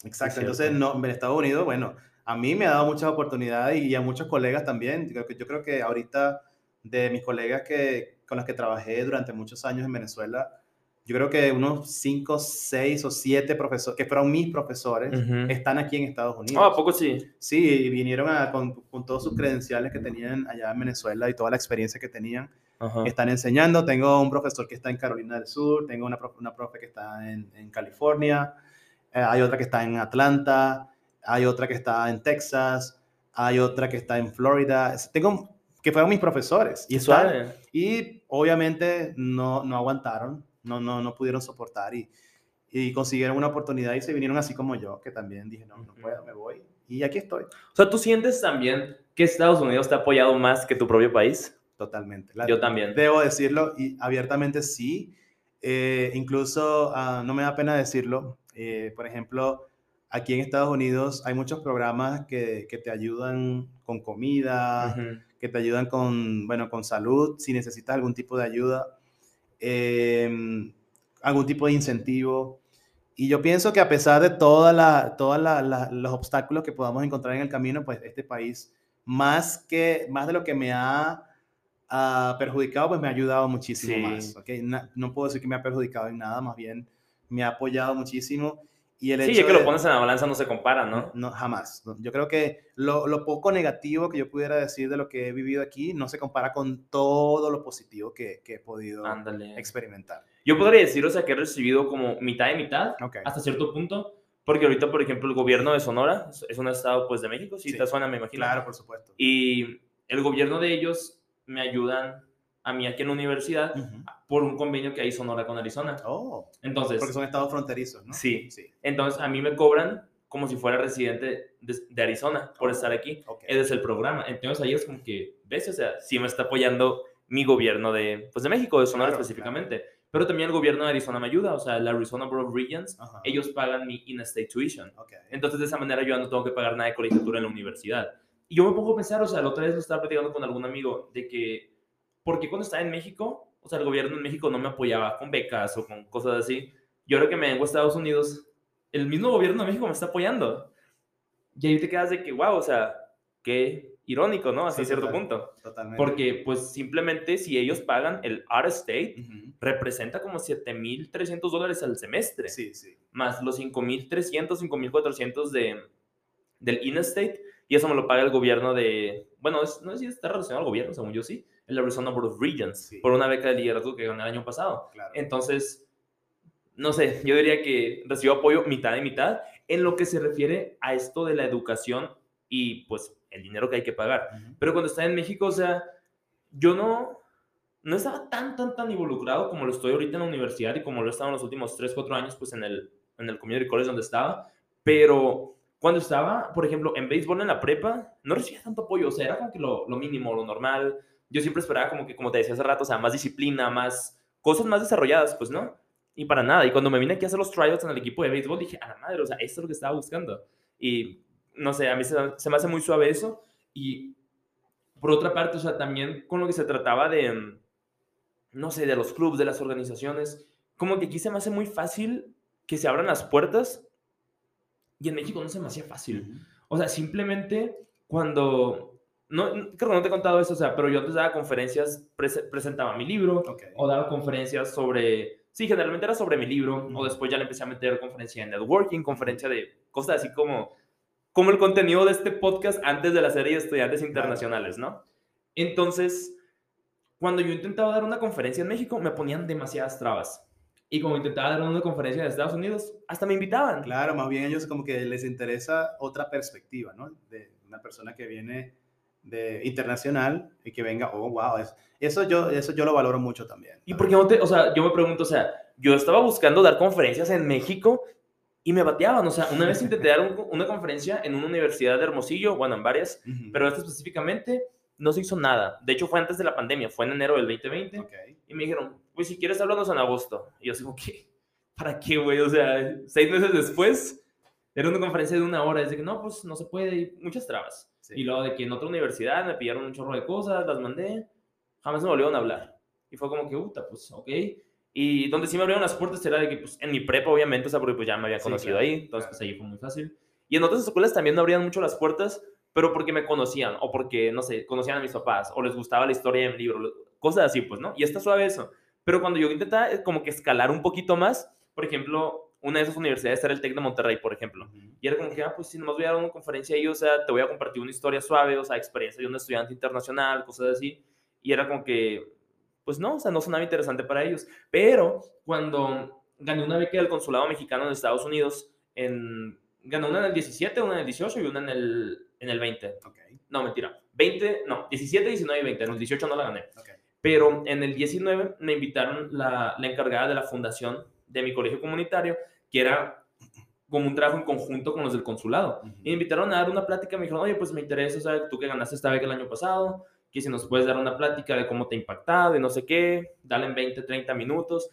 Exacto, Es entonces no, en Estados Unidos, bueno, a mí me ha dado muchas oportunidades y a muchos colegas también. Yo yo creo que ahorita de mis colegas que, con los que trabajé durante muchos años en Venezuela, yo creo que unos 5, 6 o 7 profesores, que fueron mis profesores, Ujú. están aquí en Estados Unidos. Ah, ¿a poco sí? Sí, y vinieron a- con, con todos sus credenciales que tenían allá en Venezuela y toda la experiencia que tenían Ajá. están enseñando. Tengo un profesor que está en Carolina del Sur, tengo una, profe, una profe que está en, en California, eh, hay otra que está en Atlanta, hay otra que está en Texas, hay otra que está en Florida. Tengo que fueron mis profesores y, están- y obviamente no, no aguantaron, no, no, no pudieron soportar y, y consiguieron una oportunidad y se vinieron así como yo, que también dije, no, no puedo, me voy. Y aquí estoy, O sea, ¿tú sientes también que Estados Unidos te ha apoyado más que tu propio país? totalmente. La- Yo también. Debo decirlo y abiertamente sí. Eh, incluso ah, no me da pena decirlo. eh, por ejemplo, aquí en Estados Unidos hay muchos programas que, que te ayudan con comida, que te ayudan con, bueno, con salud, si necesitas algún tipo de ayuda, eh, algún tipo de incentivo. Y yo pienso que a pesar de todos la, toda la- la- los obstáculos que podamos encontrar en el camino, pues este país, más, que, más de lo que me ha ah, perjudicado, pues me ha ayudado muchísimo Sí. más. ¿ok? Na- no puedo decir que me ha perjudicado en nada, más bien me ha apoyado muchísimo. Y el Sí, hecho ya que lo de- pones en la balanza no se compara, ¿no? no, jamás. Yo creo que lo, lo poco negativo que yo pudiera decir de lo que he vivido aquí no se compara con todo lo positivo que, que he podido Ándale. experimentar. Yo podría decir, o sea, que he recibido como mitad y mitad Ok. hasta cierto punto, porque ahorita, por ejemplo, el gobierno de Sonora es- es un estado, pues, de México, si Sí. te suena, me imagino. Claro, por supuesto. Y el gobierno de ellos me ayudan a mí aquí en la universidad Ujú. por un convenio que hay Sonora con Arizona. Oh, Entonces, porque son estados fronterizos, ¿no? Sí. Sí. entonces a mí me cobran como si fuera residente de, Arizona por estar aquí. Ese es el programa. Entonces ahí es como que, ¿ves? O sea, sí me está apoyando mi gobierno de, pues de México, de Sonora específicamente. Pero también el gobierno de Arizona me ayuda, o sea, la Arizona Board of Regents, ellos pagan mi in-state tuition. Entonces, de esa manera yo no tengo que pagar nada de colegiatura en la universidad. Y yo me pongo a pensar, o sea, la otra vez lo estaba platicando con algún amigo de que, ¿por qué cuando estaba en México, o sea, el gobierno en México no me apoyaba con becas o con cosas así? Yo creo que me vengo a Estados Unidos, el mismo gobierno de México me está apoyando. Y ahí te quedas de que, wow, o sea, qué irónico, ¿no? Hasta cierto punto. Totalmente. Porque, pues, simplemente si ellos pagan el out state, representa como 7.300 dólares al semestre. Sí, sí. Más los 5.300, 5.400 de, del in-state. Y eso me lo paga el gobierno de... Bueno, no sé si está relacionado al gobierno, según yo sí. El Arizona Board of Regents. Por una beca de liderazgo que gané el año pasado. Claro. Entonces, no sé, yo diría que recibo apoyo mitad y mitad en lo que se refiere a esto de la educación y pues el dinero que hay que pagar. Pero cuando estaba en México, o sea, yo no, no estaba tan, tan, tan involucrado como lo estoy ahorita en la universidad y como lo he estado en los últimos 3, 4 años, pues en el, en el community college donde estaba. Pero cuando estaba, por ejemplo, en béisbol en la prepa, no recibía tanto apoyo, o sea, era como que lo, lo mínimo, lo normal. Yo siempre esperaba como que, como te decía hace rato, o sea, más disciplina, más cosas más desarrolladas, pues, ¿no? Y para nada. Y cuando me vine aquí a hacer los tryouts en el equipo de béisbol, dije, a la madre, o sea, esto es lo que estaba buscando. Y no sé, a mí se, me hace muy suave eso. Y por otra parte, o sea, también con lo que se trataba de, no sé, de los clubes, de las organizaciones, como que aquí se me hace muy fácil que se abran las puertas y en México no se me hacía fácil. O sea, simplemente cuando... No, creo que no te he contado eso, o sea, pero yo antes daba conferencias, presentaba mi libro o daba conferencias sobre... Sí, generalmente era sobre mi libro, o después ya le empecé a meter conferencia de networking, conferencia de cosas así como como el contenido de este podcast antes de la serie de estudiantes internacionales, ¿no? Entonces, cuando yo intentaba dar una conferencia en México, me ponían demasiadas trabas. Y como intentaba dar una conferencia en Estados Unidos, hasta me invitaban. Claro, más bien ellos como que les interesa otra perspectiva, ¿no? De una persona que viene de internacional y que venga, oh, wow, eso, yo, eso yo lo valoro mucho también. ¿Y por qué no te, o sea, yo me pregunto, o sea, yo estaba buscando dar conferencias en México y me bateaban. O sea, una vez intenté dar una conferencia en una universidad de Hermosillo, bueno, en varias, pero esta específicamente no se hizo nada. De hecho, fue antes de la pandemia, fue en enero del 2020. Y me dijeron, pues si quieres hablarnos en agosto. Y yo digo, ¿qué? ¿Para qué, güey? O sea, seis meses después, era una conferencia de una hora. Es de que no, pues no se puede, y muchas trabas. Y luego de que en otra universidad me pidieron un chorro de cosas, las mandé, jamás me volvieron a hablar. Y fue como que, puta, pues ok. Y donde sí me abrieron las puertas era de que, pues, en mi prepa, obviamente, o sea, porque pues ya me había conocido ahí, entonces, pues ahí fue muy fácil. Y en otras escuelas también me abrían mucho las puertas, pero porque me conocían, o porque, no sé, conocían a mis papás, o les gustaba la historia de mi libro, cosas así, pues, ¿no? Y está suave eso. Pero cuando yo intentaba eh, como que escalar un poquito más, por ejemplo, una de esas universidades era el TEC de Monterrey, por ejemplo. Y era como que, ah, pues si nomás voy a dar una conferencia ahí, o sea, te voy a compartir una historia suave, o sea, experiencia de un estudiante internacional, cosas así. Y era como que, pues no, o sea, no sonaba interesante para ellos. Pero cuando gané una beca del consulado mexicano en Estados Unidos, en, gané una en el 17, una en el 18 y una en el, en el 20. Okay. No, mentira. 20, no, 17, 19 y 20. En el 18 no la gané. Okay. Pero en el 19 me invitaron la, la encargada de la fundación de mi colegio comunitario, que era como un trabajo en conjunto con los del consulado. Y me invitaron a dar una plática, me dijeron, oye, pues me interesa, sea, tú que ganaste esta beca el año pasado, que si nos puedes dar una plática de cómo te ha impactado y no sé qué, dale en 20, 30 minutos.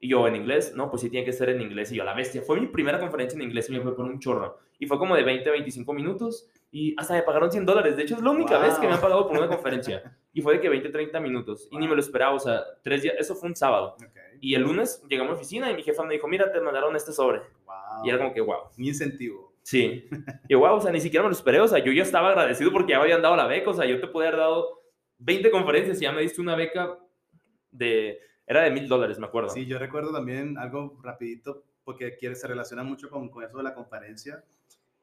Y yo en inglés, no, pues sí tiene que ser en inglés. Y yo, la bestia, fue mi primera conferencia en inglés y me fue por un chorro. Y fue como de 20, 25 minutos y hasta me pagaron 100 dólares. De hecho, es la única vez que me han pagado por una conferencia. Y fue de que 20, 30 minutos. Y ni me lo esperaba, o sea, tres días, eso fue un sábado. Y el lunes llegamos a la oficina y mi jefa me dijo, mira, te mandaron este sobre. Y era como que, wow. Mi incentivo. Sí. Y wow, o sea, ni siquiera me lo esperé. O sea, yo ya estaba agradecido porque ya me habían dado la beca. O sea, yo te pude haber dado 20 conferencias y ya me diste una beca de. Era de mil dólares, me acuerdo. Sí, yo recuerdo también algo rapidito porque quiere, se relaciona mucho con, con eso de la conferencia.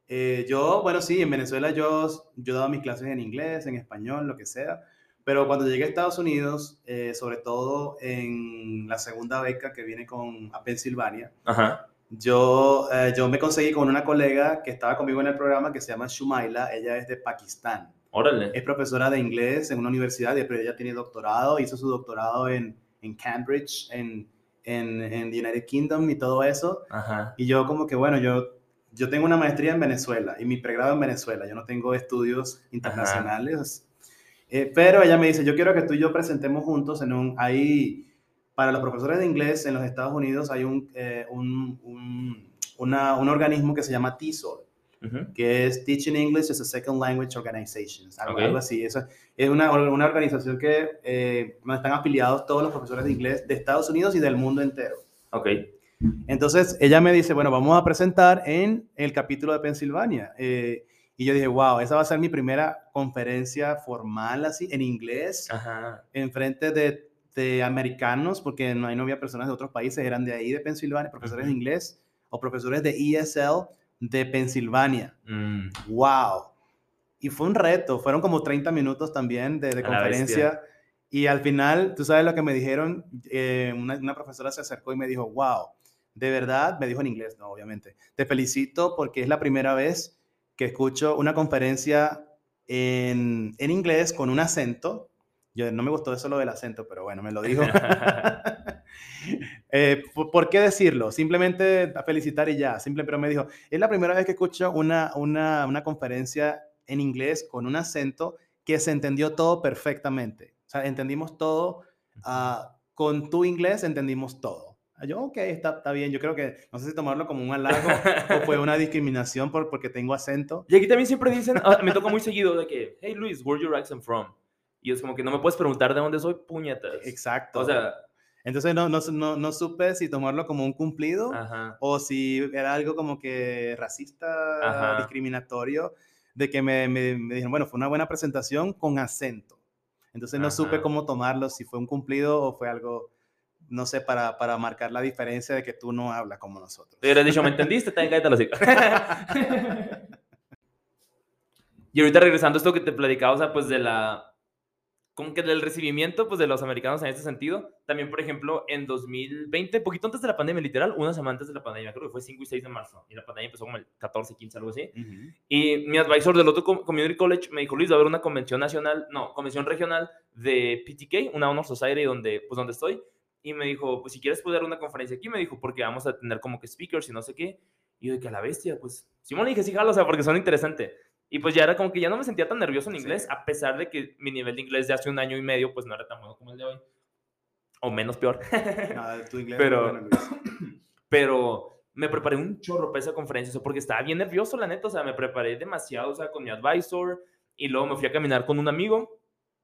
Eh, yo, bueno, sí, en Venezuela yo, yo daba mis clases en inglés, en español, lo que sea. Pero cuando llegué a Estados Unidos, eh, sobre todo en la segunda beca que viene con, a Pensilvania, Ajá. Yo, eh, yo me conseguí con una colega que estaba conmigo en el programa que se llama Shumaila, ella es de Pakistán. Órale. Es profesora de inglés en una universidad, pero ella tiene doctorado, hizo su doctorado en, en Cambridge, en, en, en the United Kingdom y todo eso. Ajá. Y yo como que, bueno, yo yo tengo una maestría en Venezuela y mi pregrado en Venezuela. Yo no tengo estudios internacionales. Eh, pero ella me dice, yo quiero que tú y yo presentemos juntos en un... Ahí, para los profesores de inglés en los Estados Unidos hay un, eh, un, un, una, un, organismo que se llama TESOL, que es Teaching English as a Second Language Organization, algo, así. Eso es una, una organización que eh, están afiliados todos los profesores de inglés de Estados Unidos y del mundo entero. Ok. Entonces ella me dice, bueno, vamos a presentar en el capítulo de Pensilvania. Eh, y yo dije, wow, esa va a ser mi primera conferencia formal así, en inglés, en frente de, de, americanos, porque no, no había personas de otros países, eran de ahí, de Pensilvania, profesores de inglés o profesores de ESL de Pensilvania. Wow. Mm. Y fue un reto, fueron como 30 minutos también de, de conferencia. Y al final, tú sabes lo que me dijeron, eh, una, una profesora se acercó y me dijo, wow, de verdad, me dijo en inglés, no, obviamente, te felicito porque es la primera vez que escucho una conferencia en, en inglés con un acento. Yo no me gustó eso lo del acento, pero bueno, me lo dijo. eh, ¿por, qué decirlo? Simplemente a felicitar y ya. Simple, pero me dijo, es la primera vez que escucho una, una, una conferencia en inglés con un acento que se entendió todo perfectamente. O sea, entendimos todo. Uh, con tu inglés entendimos todo. Yo, ok, está, está bien. Yo creo que, no sé si tomarlo como un halago o fue una discriminación por, porque tengo acento. Y aquí también siempre dicen, ah, me toca muy seguido de que, hey Luis, where your accent from? Y es como que no me puedes preguntar de dónde soy, puñetas. Exacto. O sea, entonces no, no, no, no, supe si tomarlo como un cumplido o si era algo como que racista, discriminatorio, de que me, me, me, dijeron, bueno, fue una buena presentación con acento. Entonces no supe cómo tomarlo, si fue un cumplido o fue algo no sé, para, para marcar la diferencia de que tú no hablas como nosotros. Te hubieras dicho, ¿me entendiste? Te los Y ahorita regresando a esto que te platicaba, o sea, pues de la, como que del recibimiento, pues de los americanos en este sentido. También, por ejemplo, en 2020, poquito antes de la pandemia, literal, unas semanas antes de la pandemia, creo que fue 5 y 6 de marzo, y la pandemia empezó como el 14, 15, algo así. Y mi advisor del otro community college me dijo, Luis, va a haber una convención nacional, no, convención regional de PTK, una honor society donde, pues donde estoy, y me dijo, pues si quieres poder dar una conferencia aquí, me dijo, porque vamos a tener como que speakers y no sé qué. Y yo de que a la bestia, pues, Simón le dije, sí, jalo, o sea, porque son interesantes. Y pues ya era como que ya no me sentía tan nervioso en inglés, a pesar de que mi nivel de inglés de hace un año y medio, pues no era tan bueno como el de hoy. O menos peor. No, tu inglés pero, pero me preparé un chorro para esa conferencia, porque estaba bien nervioso, la neta, o sea, me preparé demasiado, o sea, con mi advisor, y luego me fui a caminar con un amigo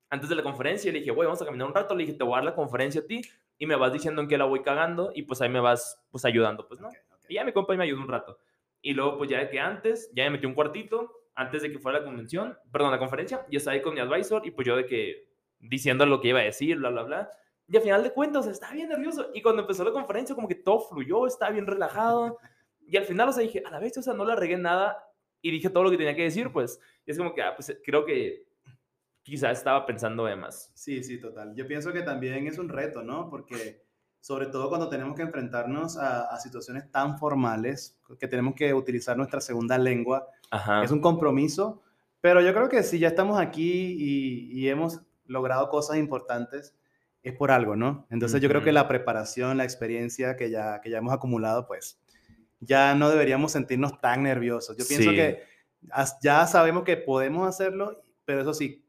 antes de la conferencia, y le dije, güey, vamos a caminar un rato, le dije, te voy a dar la conferencia a ti, y me vas diciendo en qué la voy cagando y pues ahí me vas pues ayudando, pues, ¿no? Y ya mi compa y me ayudó un rato. Y luego pues ya de que antes, ya me metí un cuartito, antes de que fuera la convención, perdón, la conferencia, y estaba ahí con mi advisor y pues yo de que diciendo lo que iba a decir, bla, bla, bla. Y al final de cuentas, estaba bien nervioso. Y cuando empezó la conferencia, como que todo fluyó, estaba bien relajado. Y al final, o sea, dije, a la vez, o sea, no la regué nada y dije todo lo que tenía que decir, pues. Y es como que, ah, pues creo que quizás estaba pensando de más. Sí, sí, total. Yo pienso que también es un reto, ¿no? Porque sobre todo cuando tenemos que enfrentarnos a, situaciones tan formales, que tenemos que utilizar nuestra segunda lengua, es un compromiso, pero yo creo que si ya estamos aquí y, hemos logrado cosas importantes, es por algo, ¿no? Entonces yo creo que la preparación, la experiencia que ya, que ya hemos acumulado, pues ya no deberíamos sentirnos tan nerviosos. Yo pienso que ya sabemos que podemos hacerlo, pero eso sí,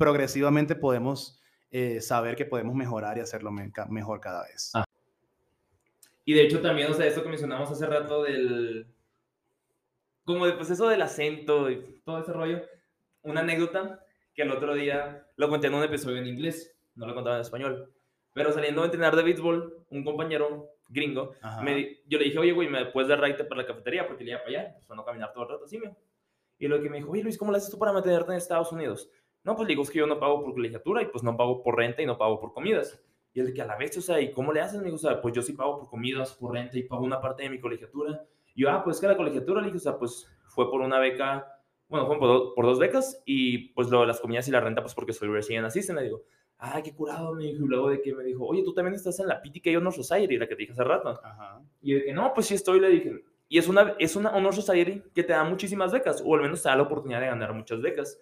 progresivamente podemos eh, saber que podemos mejorar y hacerlo mejor cada vez. Ah. Y de hecho también, o sea, esto que mencionamos hace rato del... Como de, pues eso del acento y todo ese rollo. Una anécdota que el otro día lo conté en un episodio en inglés, no lo contaba en español. Pero saliendo a entrenar de béisbol, un compañero gringo, me, yo le dije, oye, güey, ¿me puedes dar raite para la cafetería? Porque le iba para allá, pues, no caminar todo el rato, así, me. Y lo que me dijo, oye, Luis, ¿cómo lo haces tú para mantenerte en Estados Unidos? No, pues digo, es que yo no pago por colegiatura y pues no pago por renta y no pago por comidas. Y el de que a la vez, o sea, ¿y cómo le hacen? Me dijo, o sea, pues yo sí pago por comidas, por renta y pago una parte de mi colegiatura. Y yo, ah, pues que la colegiatura, le dije, o sea, pues fue por una beca, bueno, fue por, dos becas y pues lo de las comidas y la renta, pues porque soy recién assistant. Le digo, ah, qué curado, me dijo. Y luego de que me dijo, oye, tú también estás en la PTK Honor Society, la que te dije hace rato. Ajá. Y de que, no, pues sí estoy, le dije. Y es una, es una Honor Society que te da muchísimas becas, o al menos te da la oportunidad de ganar muchas becas.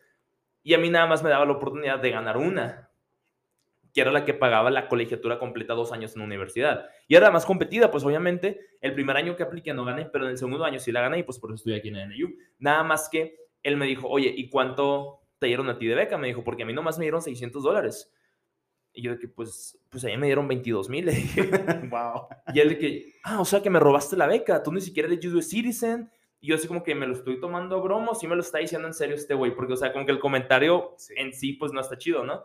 Y a mí nada más me daba la oportunidad de ganar una. que era la que pagaba la colegiatura completa dos años en la universidad. Y era la más competida, pues obviamente el primer año que apliqué no gané, pero en el segundo año sí la gané y pues por eso estoy aquí en el NU. Nada más que él me dijo, oye, ¿y cuánto te dieron a ti de beca? Me dijo, porque a mí nomás me dieron 600 dólares. Y yo de que, pues, pues a mí me dieron 22 mil. wow. Y él de que, ah, o sea que me robaste la beca, tú ni siquiera eres US Citizen. Y yo así como que me lo estoy tomando a broma, sí me lo está diciendo en serio este güey, porque, o sea, como que el comentario en sí, pues, no está chido, ¿no?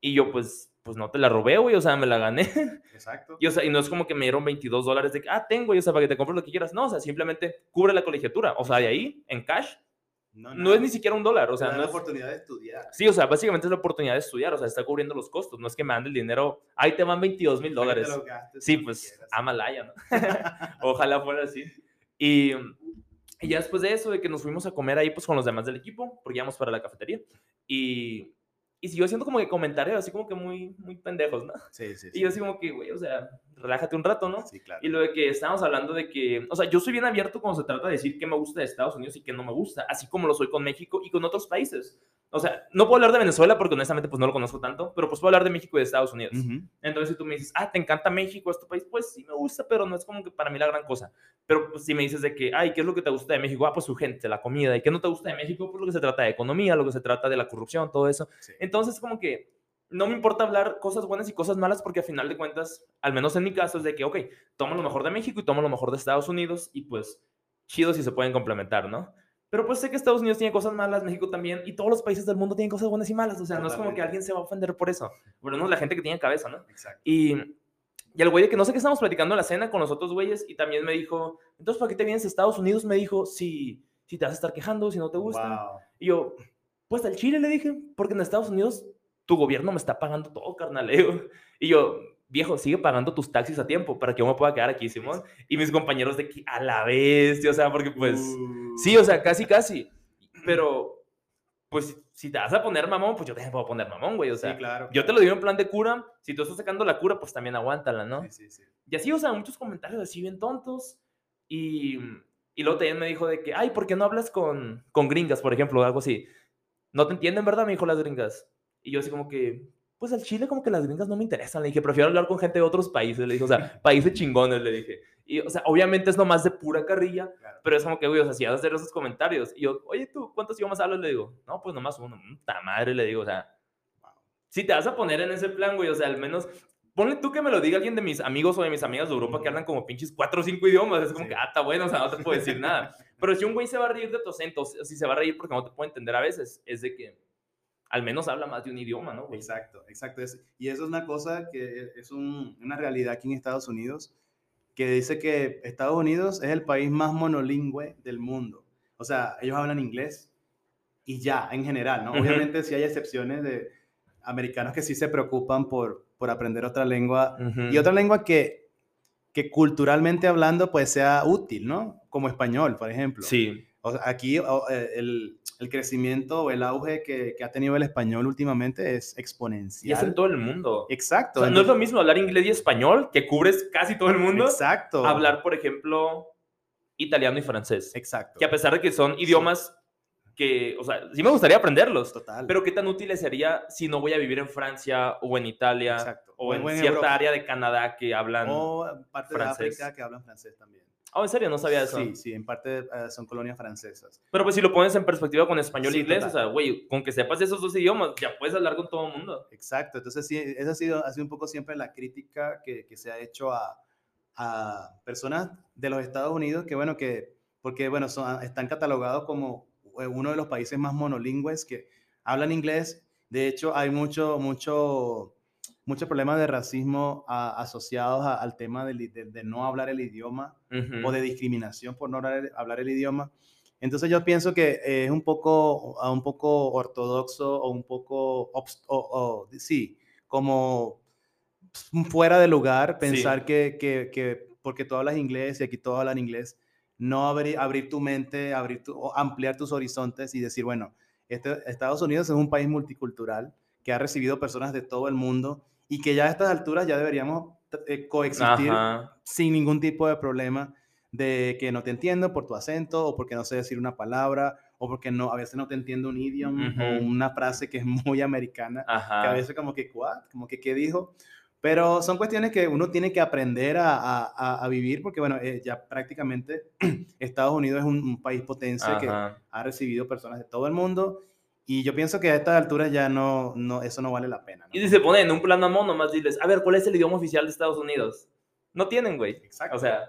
Y yo, pues, pues no te la robé, güey, o sea, me la gané. Exacto. Y, o sea, y no es como que me dieron 22 dólares de que, ah, tengo, y, o sea, para que te compres lo que quieras. No, o sea, simplemente cubre la colegiatura. O sea, de ahí, en cash, no, es ni siquiera un dólar, o sea, no es la oportunidad de estudiar. Sí, o sea, básicamente es la oportunidad de estudiar, o sea, está cubriendo los costos, no es que me mande el dinero, ahí te van 22 mil dólares. Sí, pues, Amalaya, ¿no? Ojalá fuera así. Y, y, ya después de eso, de que nos fuimos a comer ahí, pues, con los demás del equipo, porque íbamos para la cafetería, y y siguió haciendo como que comentarios así como que muy, muy pendejos, ¿no? Sí, sí, Y yo así como que, güey, o sea, relájate un rato, ¿no? Sí, claro. Y lo de que estábamos hablando de que, o sea, yo soy bien abierto cuando se trata de decir qué me gusta de Estados Unidos y qué no me gusta, así como lo soy con México y con otros países. O sea, no puedo hablar de Venezuela porque honestamente pues no lo conozco tanto, pero pues puedo hablar de México y de Estados Unidos. Entonces si tú me dices, ah, ¿te encanta México, este país? Pues sí me gusta, pero no es como que para mí la gran cosa. Pero pues, si me dices de que, ay, ¿qué es lo que te gusta de México? Ah, pues su gente, la comida. ¿Y qué no te gusta de México? Pues lo que se trata de economía, lo que se trata de la corrupción, todo eso. Entonces como que no me importa hablar cosas buenas y cosas malas porque a final de cuentas, al menos en mi caso, es de que, ok, tomo lo mejor de México y tomo lo mejor de Estados Unidos y pues chido si se pueden complementar, ¿no? Pero pues sé que Estados Unidos tiene cosas malas, México también, y todos los países del mundo tienen cosas buenas y malas. O sea, no es como que alguien se va a ofender por eso. Bueno, no la gente que tiene cabeza, ¿no? Exacto. Y, y el güey de que no sé qué estamos platicando en la cena con los otros güeyes, y también me dijo, entonces, ¿para qué te vienes a Estados Unidos? Me dijo, si, si te vas a estar quejando, si no te gusta. Y yo, pues al Chile le dije, porque en Estados Unidos tu gobierno me está pagando todo, carnal. Y yo, viejo, sigue pagando tus taxis a tiempo para que yo me pueda quedar aquí, Simón. Y mis compañeros de aquí, a la vez, o sea, porque pues, sí, o sea, casi, casi. Pero, pues, si te vas a poner mamón, pues yo te puedo poner mamón, güey, o sea, claro, yo te lo digo en plan de cura, si tú estás sacando la cura, pues también aguántala, ¿no? Sí, sí, sí. Y así, o sea, muchos comentarios así bien tontos. Y, y luego también me dijo de que, ay, ¿por qué no hablas con, con gringas, por ejemplo, o algo así? No te entienden, ¿verdad? Me dijo las gringas. Y yo así como que, pues al Chile como que las gringas no me interesan. Le dije, prefiero hablar con gente de otros países. Le dije, o sea, países chingones, le dije. Y, o sea, obviamente es nomás de pura carrilla, pero es como que, güey, o sea, si vas a hacer esos comentarios. Y yo, oye, ¿tú cuántos idiomas hablas? Le digo, no, pues nomás uno. Puta madre, le digo, o sea, si te vas a poner en ese plan, güey, o sea, al menos ponle tú que me lo diga alguien de mis amigos o de mis amigas de Europa que hablan como pinches cuatro o cinco idiomas. Es como que, ah, está bueno, o sea, no te puedo decir nada. Pero si un güey se va a reír de tu acento, si se va a reír porque no te puede entender a veces, es de que al menos habla más de un idioma, ¿no? Exacto, exacto. y eso es una cosa que es una realidad aquí en Estados Unidos, que dice que Estados Unidos es el país más monolingüe del mundo. O sea, ellos hablan inglés y ya, en general, ¿no? Obviamente sí hay excepciones de americanos que sí se preocupan por, por aprender otra lengua y otra lengua que, que culturalmente hablando pues sea útil, ¿no? Como español, por ejemplo. Sí. O sea, aquí eh, el, el crecimiento o el auge que, que, ha tenido el español últimamente es exponencial. Y es en todo el mundo. Exacto. no es lo mismo hablar inglés y español, que cubres casi todo el mundo. Exacto. Hablar, por ejemplo, italiano y francés. Exacto. Que a pesar de que son idiomas que, o sea, sí me gustaría aprenderlos. Total. Pero qué tan útiles sería si no voy a vivir en Francia o en Italia Exacto. o, en, cierta área de Canadá que hablan O parte francés. de África que hablan francés también. Oh, ¿en serio? No sabía eso. Sí, sí, en parte eh, son colonias francesas. Pero pues si lo pones en perspectiva con español e inglés, o sea, güey, con que sepas esos dos idiomas, ya puedes hablar con todo el mundo. Exacto, entonces sí, esa ha sido, ha sido un poco siempre la crítica que, que se ha hecho a, a, personas de los Estados Unidos que, bueno, que, porque, bueno, son, están catalogados como eh, uno de los países más monolingües que hablan inglés. De hecho, hay mucho, mucho muchos problemas de racismo asociados al tema de, no hablar el idioma o de discriminación por no hablar, el idioma. Entonces yo pienso que es un poco, un poco ortodoxo o un poco, o, sí, como fuera de lugar pensar que, que, porque tú hablas inglés y aquí todos hablan inglés, no abrir, abrir tu mente, abrir tu, ampliar tus horizontes y decir, bueno, este, Estados Unidos es un país multicultural que ha recibido personas de todo el mundo y que ya a estas alturas ya deberíamos eh, coexistir sin ningún tipo de problema de que no te entiendo por tu acento o porque no sé decir una palabra o porque no, a veces no te entiendo un idioma o una frase que es muy americana, que a veces como que, ¿what? Como que, ¿qué dijo? Pero son cuestiones que uno tiene que aprender a, a, a vivir porque, bueno, eh, ya prácticamente Estados Unidos es un, país potencia que ha recibido personas de todo el mundo y yo pienso que a estas alturas ya no, no eso no vale la pena. Y si se ponen en un plan amón, nomás diles, a ver, ¿cuál es el idioma oficial de Estados Unidos? No tienen, güey. Exacto. O sea...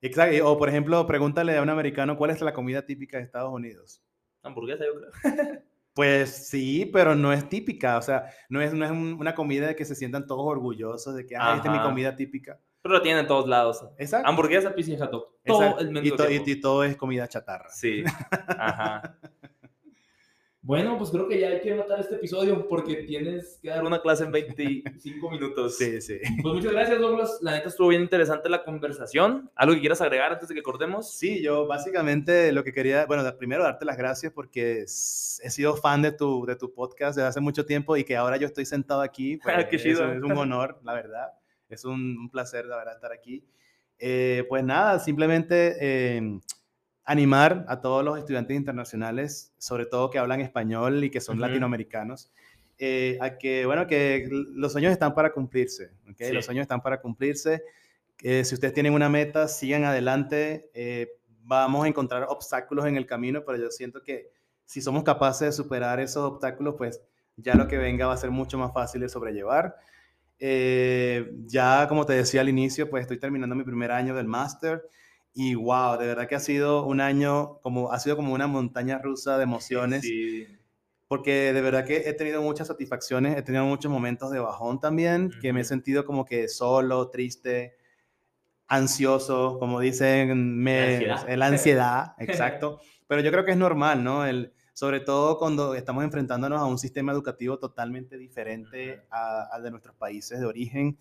Exacto. O, por ejemplo, pregúntale a un americano cuál es la comida típica de Estados Unidos. Hamburguesa, yo creo. Pues sí, pero no es típica, o sea, no es, no es una comida de que se sientan todos orgullosos de que, ah, esta es mi comida típica. Pero lo tienen en todos lados. Exacto. Hamburguesa, pizza y Todo el menú. Y, y, todo es comida chatarra. Sí. Ajá. Bueno, pues creo que ya hay que matar este episodio porque tienes que dar una clase en 25 minutos. Sí, sí. Pues muchas gracias, Douglas. La neta estuvo bien interesante la conversación. ¿Algo que quieras agregar antes de que cortemos? Sí, yo básicamente lo que quería, bueno, primero darte las gracias porque he sido fan de tu, de tu podcast desde hace mucho tiempo y que ahora yo estoy sentado aquí. Pues, Qué chido. Es, un honor, la verdad. Es un, placer, la verdad, estar aquí. Eh, pues nada, simplemente... Eh, animar a todos los estudiantes internacionales, sobre todo que hablan español y que son latinoamericanos, eh, a que, bueno, que los sueños están para cumplirse, ¿okay? Los sueños están para cumplirse. Eh, si ustedes tienen una meta, sigan adelante. Eh, vamos a encontrar obstáculos en el camino, pero yo siento que si somos capaces de superar esos obstáculos, pues ya lo que venga va a ser mucho más fácil de sobrellevar. ya, como te decía al inicio, pues estoy terminando mi primer año del máster. Y wow, de verdad que ha sido un año, como, ha sido como una montaña rusa de emociones. Sí. Porque de verdad que he tenido muchas satisfacciones, he tenido muchos momentos de bajón también, que me he sentido como que solo, triste, ansioso, como dicen, me, la ansiedad, la ansiedad exacto. Pero yo creo que es normal, ¿no? El, sobre todo cuando estamos enfrentándonos a un sistema educativo totalmente diferente al de nuestros países de origen.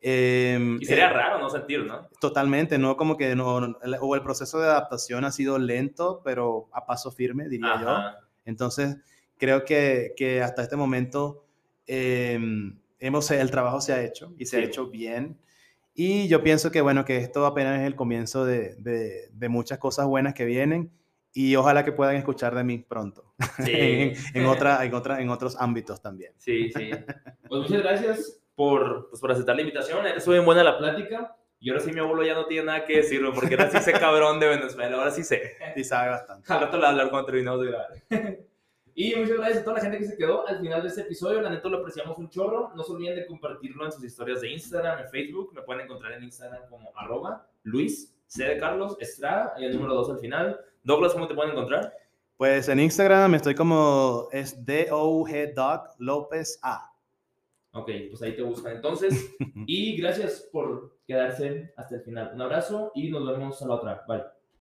Em, y sería eh, raro no sentir, ¿no? Totalmente, ¿no? Como que no, o el proceso de adaptación ha sido lento, pero a paso firme, diría yo. Entonces, creo que, que hasta este momento em, hemos, el trabajo se ha hecho y se ha hecho bien. Y yo pienso que, bueno, que esto apenas es el comienzo de, de, de muchas cosas buenas que vienen y ojalá que puedan escuchar de mí pronto sí. en, en, otra, en, otra, en otros ámbitos también. Sí, sí. Pues muchas gracias por, pues, por aceptar la invitación. Estuvo bien buena la plática. Y ahora sí mi abuelo ya no tiene nada que decirme, porque ahora sí sé cabrón de Venezuela, ahora sí sé. Sí sabe bastante. Al rato le hablar cuando terminemos de grabar. y muchas gracias a toda la gente que se quedó al final de este episodio. La neta lo apreciamos un chorro. No se olviden de compartirlo en sus historias de Instagram, en Facebook. Me pueden encontrar en Instagram como arroba Luis C. de Carlos Estrada y el número 2 al final. Douglas, ¿cómo te pueden encontrar? Pues en Instagram estoy como es D-O-G Doc López A. Ok, pues ahí te buscan entonces. y gracias por quedarse hasta el final. Un abrazo y nos vemos a la otra. Bye.